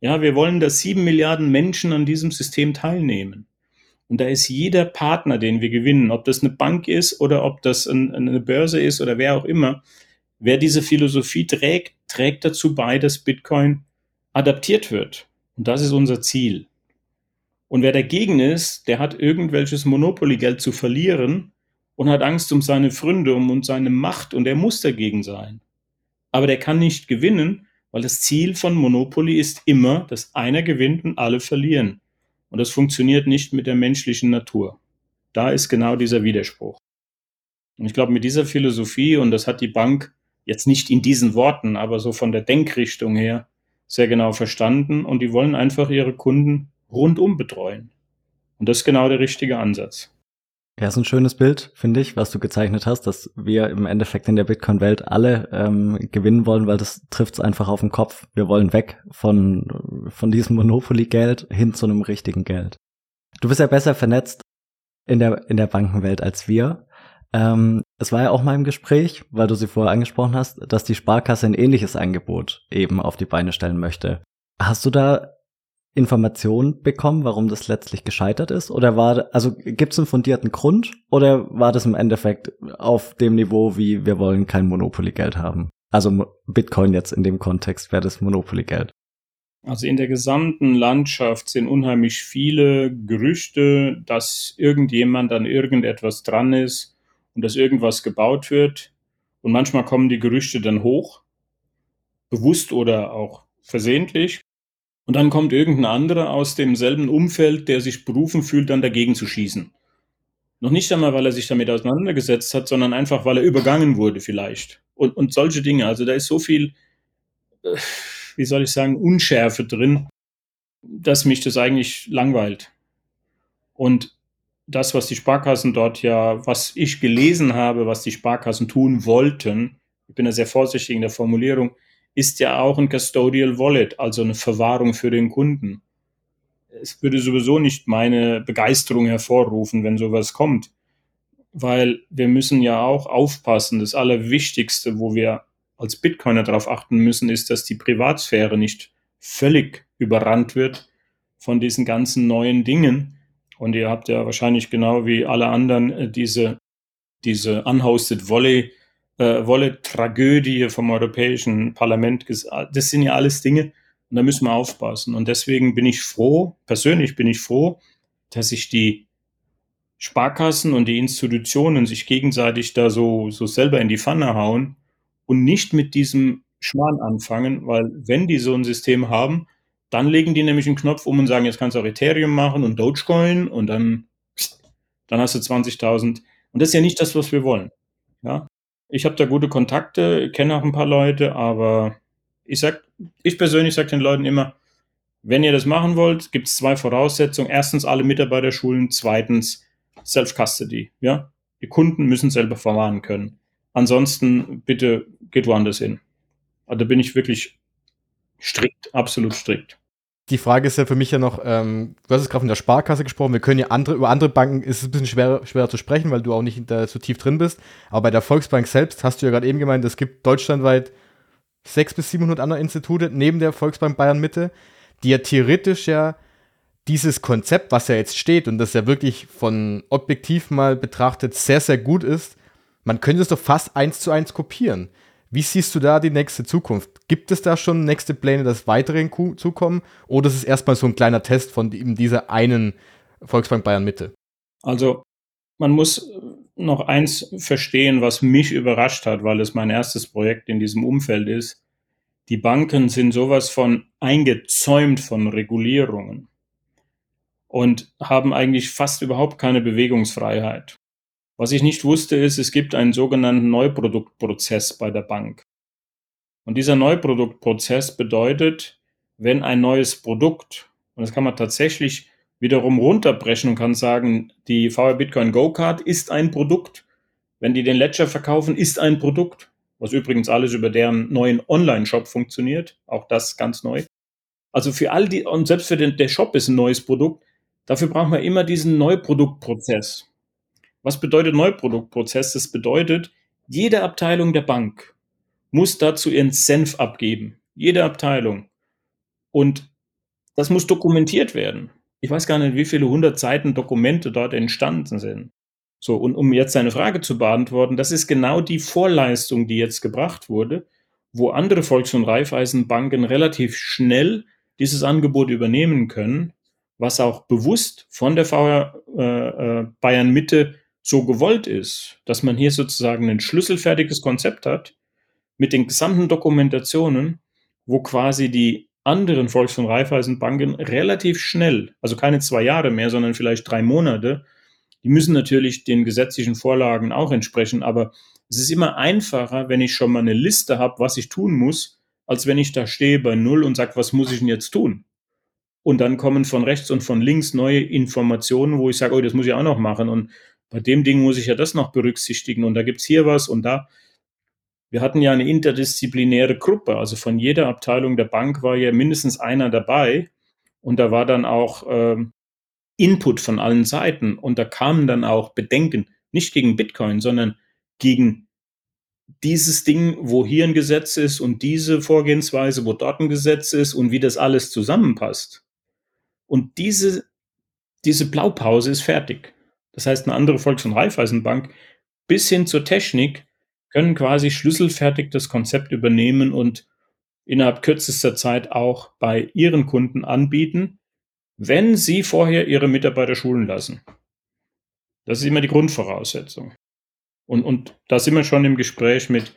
Ja, wir wollen, dass sieben Milliarden Menschen an diesem System teilnehmen. Und da ist jeder Partner, den wir gewinnen, ob das eine Bank ist oder ob das ein, eine Börse ist oder wer auch immer, wer diese Philosophie trägt, trägt dazu bei, dass Bitcoin adaptiert wird. Und das ist unser Ziel. Und wer dagegen ist, der hat irgendwelches Monopoly-Geld zu verlieren und hat Angst um seine Freunde um und seine Macht und er muss dagegen sein. Aber der kann nicht gewinnen, weil das Ziel von Monopoly ist immer, dass einer gewinnt und alle verlieren. Und das funktioniert nicht mit der menschlichen Natur. Da ist genau dieser Widerspruch. Und ich glaube, mit dieser Philosophie, und das hat die Bank jetzt nicht in diesen Worten, aber so von der Denkrichtung her sehr genau verstanden, und die wollen einfach ihre Kunden rundum betreuen. Und das ist genau der richtige Ansatz. Ja, ist ein schönes Bild, finde ich, was du gezeichnet hast, dass wir im Endeffekt in der Bitcoin-Welt alle ähm, gewinnen wollen, weil das trifft es einfach auf den Kopf. Wir wollen weg von, von diesem Monopoly-Geld hin zu einem richtigen Geld. Du bist ja besser vernetzt in der, in der Bankenwelt als wir. Ähm, es war ja auch mal im Gespräch, weil du sie vorher angesprochen hast, dass die Sparkasse ein ähnliches Angebot eben auf die Beine stellen möchte. Hast du da Informationen bekommen, warum das letztlich gescheitert ist? Oder war, also gibt es einen fundierten Grund oder war das im Endeffekt auf dem Niveau, wie wir wollen kein Monopoly-Geld haben? Also Bitcoin jetzt in dem Kontext wäre das Monopoly-Geld. Also in der gesamten Landschaft sind unheimlich viele Gerüchte, dass irgendjemand an irgendetwas dran ist und dass irgendwas gebaut wird. Und manchmal kommen die Gerüchte dann hoch, bewusst oder auch versehentlich. Und dann kommt irgendein anderer aus demselben Umfeld, der sich berufen fühlt, dann dagegen zu schießen. Noch nicht einmal, weil er sich damit auseinandergesetzt hat, sondern einfach, weil er übergangen wurde vielleicht. Und, und solche Dinge. Also da ist so viel, äh, wie soll ich sagen, Unschärfe drin, dass mich das eigentlich langweilt. Und das, was die Sparkassen dort ja, was ich gelesen habe, was die Sparkassen tun wollten, ich bin da sehr vorsichtig in der Formulierung, ist ja auch ein Custodial Wallet, also eine Verwahrung für den Kunden. Es würde sowieso nicht meine Begeisterung hervorrufen, wenn sowas kommt, weil wir müssen ja auch aufpassen. Das Allerwichtigste, wo wir als Bitcoiner darauf achten müssen, ist, dass die Privatsphäre nicht völlig überrannt wird von diesen ganzen neuen Dingen. Und ihr habt ja wahrscheinlich genau wie alle anderen äh, diese, diese unhosted Volley äh, wolle Tragödie vom Europäischen Parlament, das sind ja alles Dinge, und da müssen wir aufpassen. Und deswegen bin ich froh, persönlich bin ich froh, dass sich die Sparkassen und die Institutionen sich gegenseitig da so, so selber in die Pfanne hauen und nicht mit diesem Schmarrn anfangen, weil wenn die so ein System haben, dann legen die nämlich einen Knopf um und sagen, jetzt kannst du auch Ethereum machen und Dogecoin und dann, dann hast du 20.000. Und das ist ja nicht das, was wir wollen. Ja? Ich habe da gute Kontakte, kenne auch ein paar Leute, aber ich sag, ich persönlich sage den Leuten immer, wenn ihr das machen wollt, gibt es zwei Voraussetzungen. Erstens alle Mitarbeiterschulen, zweitens Self-Custody. Ja? Die Kunden müssen selber verwahren können. Ansonsten bitte geht woanders hin. Also da bin ich wirklich strikt, absolut strikt die Frage ist ja für mich ja noch, ähm, du hast es gerade von der Sparkasse gesprochen, wir können ja andere, über andere Banken ist es ein bisschen schwerer, schwerer zu sprechen, weil du auch nicht da so tief drin bist. Aber bei der Volksbank selbst hast du ja gerade eben gemeint, es gibt deutschlandweit 600 bis 700 andere Institute neben der Volksbank Bayern Mitte, die ja theoretisch ja dieses Konzept, was ja jetzt steht und das ja wirklich von objektiv mal betrachtet sehr, sehr gut ist, man könnte es doch fast eins zu eins kopieren. Wie siehst du da die nächste Zukunft? Gibt es da schon nächste Pläne, dass weitere hinzukommen? Oder ist es erstmal so ein kleiner Test von eben dieser einen Volksbank Bayern Mitte? Also, man muss noch eins verstehen, was mich überrascht hat, weil es mein erstes Projekt in diesem Umfeld ist. Die Banken sind sowas von eingezäumt von Regulierungen und haben eigentlich fast überhaupt keine Bewegungsfreiheit. Was ich nicht wusste, ist, es gibt einen sogenannten Neuproduktprozess bei der Bank. Und dieser Neuproduktprozess bedeutet, wenn ein neues Produkt, und das kann man tatsächlich wiederum runterbrechen und kann sagen, die VR Bitcoin Go Card ist ein Produkt. Wenn die den Ledger verkaufen, ist ein Produkt. Was übrigens alles über deren neuen Online-Shop funktioniert. Auch das ganz neu. Also für all die, und selbst für den, der Shop ist ein neues Produkt. Dafür brauchen wir immer diesen Neuproduktprozess. Was bedeutet Neuproduktprozess? Das bedeutet, jede Abteilung der Bank muss dazu ihren Senf abgeben. Jede Abteilung. Und das muss dokumentiert werden. Ich weiß gar nicht, wie viele hundert Seiten Dokumente dort entstanden sind. So, und um jetzt seine Frage zu beantworten, das ist genau die Vorleistung, die jetzt gebracht wurde, wo andere Volks- und Raiffeisenbanken relativ schnell dieses Angebot übernehmen können, was auch bewusst von der VR äh, äh, Bayern Mitte so gewollt ist, dass man hier sozusagen ein schlüsselfertiges Konzept hat mit den gesamten Dokumentationen, wo quasi die anderen Volks- und Raiffeisenbanken relativ schnell, also keine zwei Jahre mehr, sondern vielleicht drei Monate, die müssen natürlich den gesetzlichen Vorlagen auch entsprechen, aber es ist immer einfacher, wenn ich schon mal eine Liste habe, was ich tun muss, als wenn ich da stehe bei Null und sage, was muss ich denn jetzt tun? Und dann kommen von rechts und von links neue Informationen, wo ich sage, oh, das muss ich auch noch machen. Und bei dem Ding muss ich ja das noch berücksichtigen. Und da gibt es hier was und da. Wir hatten ja eine interdisziplinäre Gruppe, also von jeder Abteilung der Bank war ja mindestens einer dabei. Und da war dann auch ähm, Input von allen Seiten. Und da kamen dann auch Bedenken, nicht gegen Bitcoin, sondern gegen dieses Ding, wo hier ein Gesetz ist und diese Vorgehensweise, wo dort ein Gesetz ist und wie das alles zusammenpasst. Und diese, diese Blaupause ist fertig. Das heißt, eine andere Volks- und Raiffeisenbank bis hin zur Technik können quasi schlüsselfertig das Konzept übernehmen und innerhalb kürzester Zeit auch bei ihren Kunden anbieten, wenn sie vorher ihre Mitarbeiter schulen lassen. Das ist immer die Grundvoraussetzung. Und, und da sind wir schon im Gespräch mit,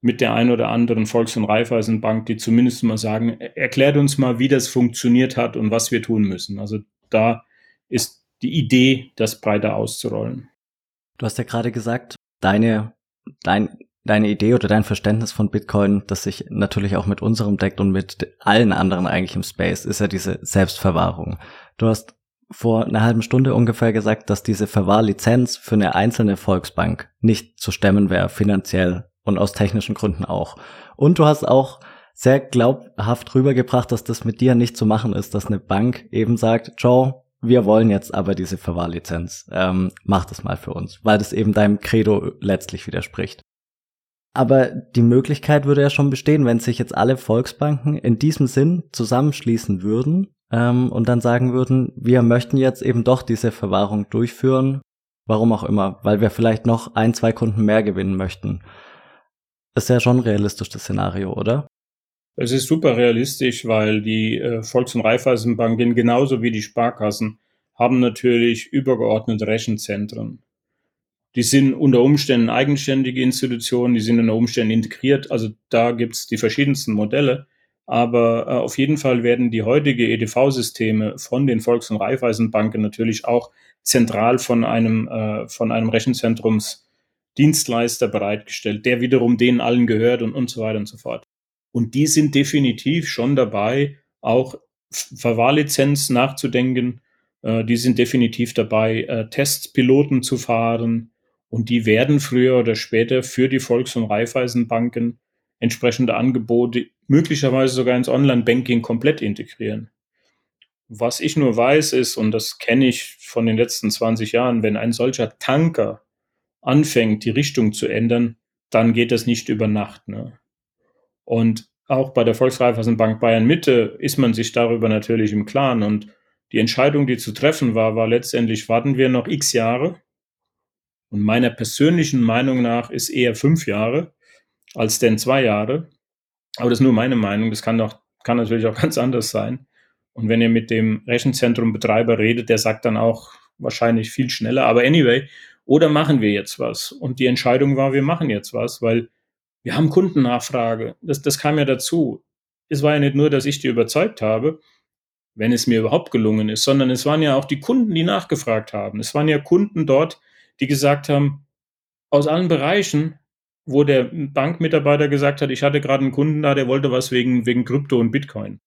mit der ein oder anderen Volks- und Raiffeisenbank, die zumindest mal sagen, erklärt uns mal, wie das funktioniert hat und was wir tun müssen. Also da ist die Idee, das breiter auszurollen. Du hast ja gerade gesagt, deine, dein, deine Idee oder dein Verständnis von Bitcoin, das sich natürlich auch mit unserem deckt und mit allen anderen eigentlich im Space, ist ja diese Selbstverwahrung. Du hast vor einer halben Stunde ungefähr gesagt, dass diese Verwahrlizenz für eine einzelne Volksbank nicht zu stemmen wäre, finanziell und aus technischen Gründen auch. Und du hast auch sehr glaubhaft rübergebracht, dass das mit dir nicht zu machen ist, dass eine Bank eben sagt, Joe, wir wollen jetzt aber diese Verwahrlizenz, ähm, mach das mal für uns, weil das eben deinem Credo letztlich widerspricht. Aber die Möglichkeit würde ja schon bestehen, wenn sich jetzt alle Volksbanken in diesem Sinn zusammenschließen würden ähm, und dann sagen würden, wir möchten jetzt eben doch diese Verwahrung durchführen, warum auch immer, weil wir vielleicht noch ein, zwei Kunden mehr gewinnen möchten. Ist ja schon realistisch das Szenario, oder? Es ist super realistisch, weil die äh, Volks- und Raiffeisenbanken genauso wie die Sparkassen haben natürlich übergeordnete Rechenzentren. Die sind unter Umständen eigenständige Institutionen, die sind unter Umständen integriert. Also da gibt's die verschiedensten Modelle. Aber äh, auf jeden Fall werden die heutige EDV-Systeme von den Volks- und Raiffeisenbanken natürlich auch zentral von einem, äh, von einem Rechenzentrumsdienstleister bereitgestellt, der wiederum denen allen gehört und, und so weiter und so fort. Und die sind definitiv schon dabei, auch Verwahrlizenz nachzudenken. Äh, die sind definitiv dabei, äh, Testpiloten zu fahren. Und die werden früher oder später für die Volks- und Raiffeisenbanken entsprechende Angebote möglicherweise sogar ins Online-Banking komplett integrieren. Was ich nur weiß ist, und das kenne ich von den letzten 20 Jahren, wenn ein solcher Tanker anfängt, die Richtung zu ändern, dann geht das nicht über Nacht. Ne? Und auch bei der Volksraiffeisenbank Bayern Mitte ist man sich darüber natürlich im Klaren. Und die Entscheidung, die zu treffen war, war letztendlich, warten wir noch x Jahre. Und meiner persönlichen Meinung nach ist eher fünf Jahre als denn zwei Jahre. Aber das ist nur meine Meinung. Das kann, doch, kann natürlich auch ganz anders sein. Und wenn ihr mit dem Rechenzentrumbetreiber redet, der sagt dann auch wahrscheinlich viel schneller. Aber anyway, oder machen wir jetzt was? Und die Entscheidung war, wir machen jetzt was, weil wir haben Kundennachfrage. Das, das kam ja dazu. Es war ja nicht nur, dass ich die überzeugt habe, wenn es mir überhaupt gelungen ist, sondern es waren ja auch die Kunden, die nachgefragt haben. Es waren ja Kunden dort, die gesagt haben, aus allen Bereichen, wo der Bankmitarbeiter gesagt hat, ich hatte gerade einen Kunden da, der wollte was wegen, wegen Krypto und Bitcoin.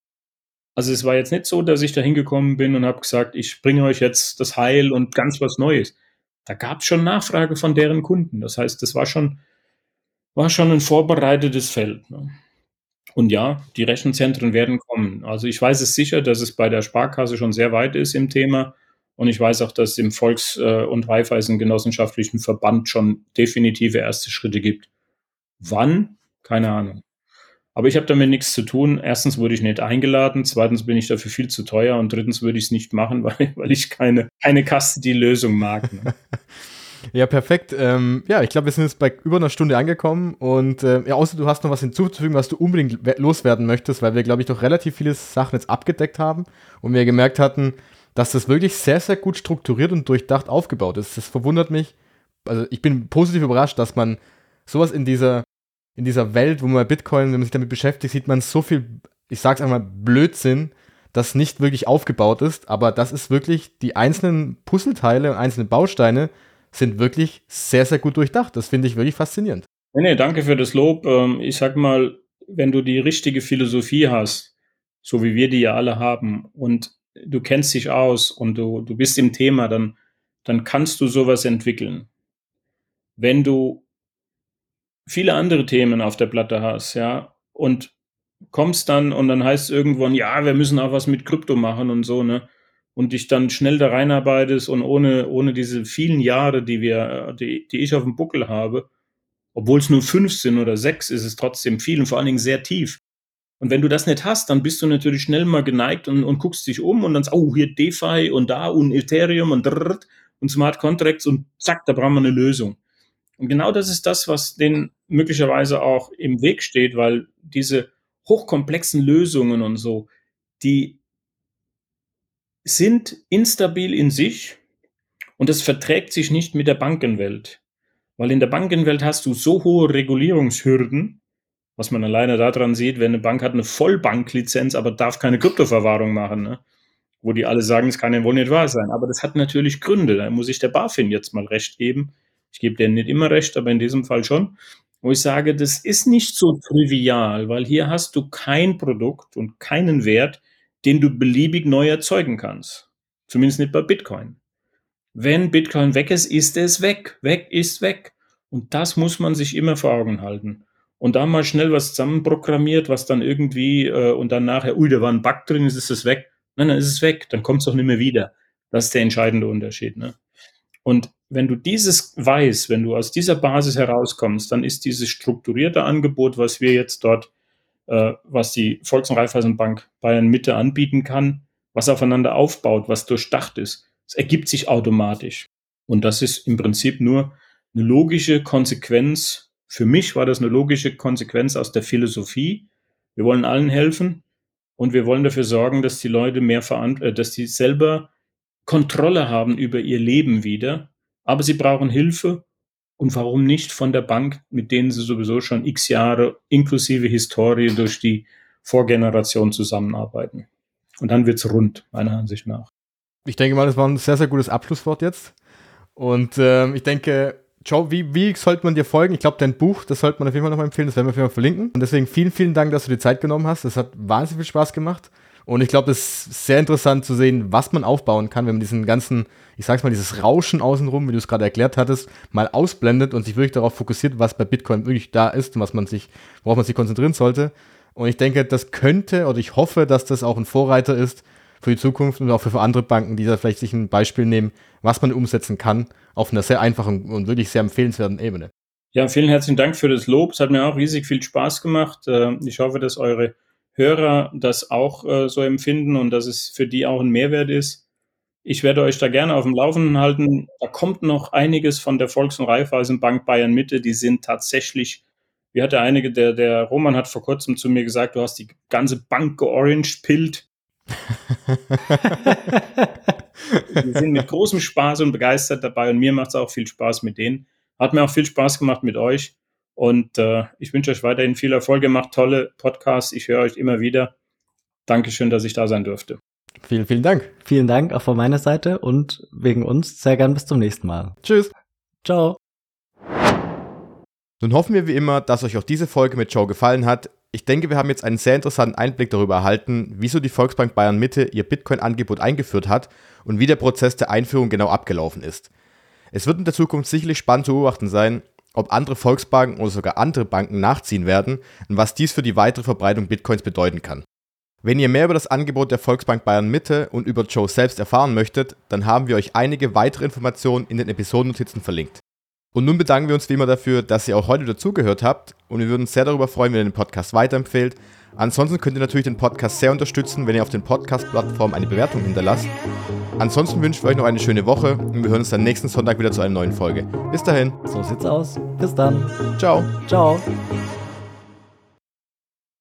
Also es war jetzt nicht so, dass ich da hingekommen bin und habe gesagt, ich bringe euch jetzt das Heil und ganz was Neues. Da gab es schon Nachfrage von deren Kunden. Das heißt, das war schon war schon ein vorbereitetes Feld. Ne? Und ja, die Rechenzentren werden kommen. Also ich weiß es sicher, dass es bei der Sparkasse schon sehr weit ist im Thema. Und ich weiß auch, dass es im Volks- äh, und Raiffeisen-genossenschaftlichen Verband schon definitive erste Schritte gibt. Wann? Keine Ahnung. Aber ich habe damit nichts zu tun. Erstens wurde ich nicht eingeladen, zweitens bin ich dafür viel zu teuer und drittens würde ich es nicht machen, weil, weil ich keine, keine Custody-Lösung mag. Ne? Ja, perfekt. Ähm, ja, ich glaube, wir sind jetzt bei über einer Stunde angekommen und äh, ja, außer du hast noch was hinzuzufügen, was du unbedingt loswerden möchtest, weil wir, glaube ich, doch relativ viele Sachen jetzt abgedeckt haben und wir gemerkt hatten, dass das wirklich sehr, sehr gut strukturiert und durchdacht aufgebaut ist. Das verwundert mich. Also ich bin positiv überrascht, dass man sowas in dieser, in dieser Welt, wo man Bitcoin, wenn man sich damit beschäftigt, sieht man so viel, ich sag's einmal, Blödsinn, das nicht wirklich aufgebaut ist, aber das ist wirklich die einzelnen Puzzleteile und einzelnen Bausteine, sind wirklich sehr, sehr gut durchdacht. Das finde ich wirklich faszinierend. Nee, nee, danke für das Lob. Ähm, ich sag mal, wenn du die richtige Philosophie hast, so wie wir die ja alle haben, und du kennst dich aus und du, du bist im Thema, dann, dann kannst du sowas entwickeln. Wenn du viele andere Themen auf der Platte hast, ja, und kommst dann und dann heißt es irgendwann, ja, wir müssen auch was mit Krypto machen und so, ne? Und dich dann schnell da reinarbeitest und ohne, ohne diese vielen Jahre, die wir, die, die ich auf dem Buckel habe, obwohl es nur fünf sind oder sechs, ist es trotzdem viel und vor allen Dingen sehr tief. Und wenn du das nicht hast, dann bist du natürlich schnell mal geneigt und, und guckst dich um und dann sagst, oh, hier DeFi und da und Ethereum und drrrt und Smart Contracts und zack, da brauchen wir eine Lösung. Und genau das ist das, was denen möglicherweise auch im Weg steht, weil diese hochkomplexen Lösungen und so, die sind instabil in sich und es verträgt sich nicht mit der Bankenwelt. Weil in der Bankenwelt hast du so hohe Regulierungshürden, was man alleine daran sieht, wenn eine Bank hat eine Vollbanklizenz, aber darf keine Kryptoverwahrung machen, ne? wo die alle sagen, es kann ja wohl nicht wahr sein. Aber das hat natürlich Gründe. Da muss ich der BaFin jetzt mal recht geben. Ich gebe denen nicht immer recht, aber in diesem Fall schon. Wo ich sage, das ist nicht so trivial, weil hier hast du kein Produkt und keinen Wert, den du beliebig neu erzeugen kannst. Zumindest nicht bei Bitcoin. Wenn Bitcoin weg ist, ist es weg. Weg ist weg. Und das muss man sich immer vor Augen halten. Und da mal schnell was zusammenprogrammiert, was dann irgendwie äh, und dann nachher, ui, da war ein Bug drin, ist es weg. Nein, dann ist es weg, dann kommt es auch nicht mehr wieder. Das ist der entscheidende Unterschied. Ne? Und wenn du dieses weißt, wenn du aus dieser Basis herauskommst, dann ist dieses strukturierte Angebot, was wir jetzt dort äh, was die Volks- und Raiffeisenbank Bayern Mitte anbieten kann, was aufeinander aufbaut, was durchdacht ist. Es ergibt sich automatisch. Und das ist im Prinzip nur eine logische Konsequenz. Für mich war das eine logische Konsequenz aus der Philosophie. Wir wollen allen helfen und wir wollen dafür sorgen, dass die Leute mehr verant äh, dass die selber Kontrolle haben über ihr Leben wieder. Aber sie brauchen Hilfe und warum nicht von der Bank, mit denen sie sowieso schon x Jahre inklusive Historie durch die Vorgeneration zusammenarbeiten. Und dann wird's rund, meiner Ansicht nach. Ich denke mal, das war ein sehr, sehr gutes Abschlusswort jetzt. Und ähm, ich denke, Joe, wie, wie sollte man dir folgen? Ich glaube, dein Buch, das sollte man auf jeden Fall noch mal empfehlen, das werden wir auf jeden Fall verlinken. Und deswegen vielen, vielen Dank, dass du dir Zeit genommen hast. Das hat wahnsinnig viel Spaß gemacht. Und ich glaube, es ist sehr interessant zu sehen, was man aufbauen kann, wenn man diesen ganzen, ich sag's mal, dieses Rauschen außenrum, wie du es gerade erklärt hattest, mal ausblendet und sich wirklich darauf fokussiert, was bei Bitcoin wirklich da ist und was man sich, worauf man sich konzentrieren sollte. Und ich denke, das könnte oder ich hoffe, dass das auch ein Vorreiter ist für die Zukunft und auch für andere Banken, die da vielleicht sich ein Beispiel nehmen, was man umsetzen kann, auf einer sehr einfachen und wirklich sehr empfehlenswerten Ebene. Ja, vielen herzlichen Dank für das Lob. Es hat mir auch riesig viel Spaß gemacht. Äh, ich hoffe, dass eure Hörer das auch äh, so empfinden und dass es für die auch ein Mehrwert ist. Ich werde euch da gerne auf dem Laufenden halten. Da kommt noch einiges von der Volks- und Raiffeisenbank Bayern Mitte. Die sind tatsächlich, wie hat der einige, der, der Roman hat vor kurzem zu mir gesagt, du hast die ganze Bank georange-pillt. die sind mit großem Spaß und begeistert dabei und mir macht es auch viel Spaß mit denen. Hat mir auch viel Spaß gemacht mit euch. Und äh, ich wünsche euch weiterhin viel Erfolg. Ihr macht tolle Podcasts. Ich höre euch immer wieder. Dankeschön, dass ich da sein durfte. Vielen, vielen Dank. Vielen Dank auch von meiner Seite und wegen uns sehr gern bis zum nächsten Mal. Tschüss. Ciao. Nun hoffen wir wie immer, dass euch auch diese Folge mit Joe gefallen hat. Ich denke, wir haben jetzt einen sehr interessanten Einblick darüber erhalten, wieso die Volksbank Bayern Mitte ihr Bitcoin-Angebot eingeführt hat und wie der Prozess der Einführung genau abgelaufen ist. Es wird in der Zukunft sicherlich spannend zu beobachten sein, ob andere Volksbanken oder sogar andere Banken nachziehen werden und was dies für die weitere Verbreitung Bitcoins bedeuten kann. Wenn ihr mehr über das Angebot der Volksbank Bayern Mitte und über Joe selbst erfahren möchtet, dann haben wir euch einige weitere Informationen in den Episodennotizen verlinkt. Und nun bedanken wir uns wie immer dafür, dass ihr auch heute dazugehört habt und wir würden uns sehr darüber freuen, wenn ihr den Podcast weiterempfehlt. Ansonsten könnt ihr natürlich den Podcast sehr unterstützen, wenn ihr auf den Podcast-Plattformen eine Bewertung hinterlasst. Ansonsten wünschen wir euch noch eine schöne Woche und wir hören uns dann nächsten Sonntag wieder zu einer neuen Folge. Bis dahin. So sieht's aus. Bis dann. Ciao. Ciao.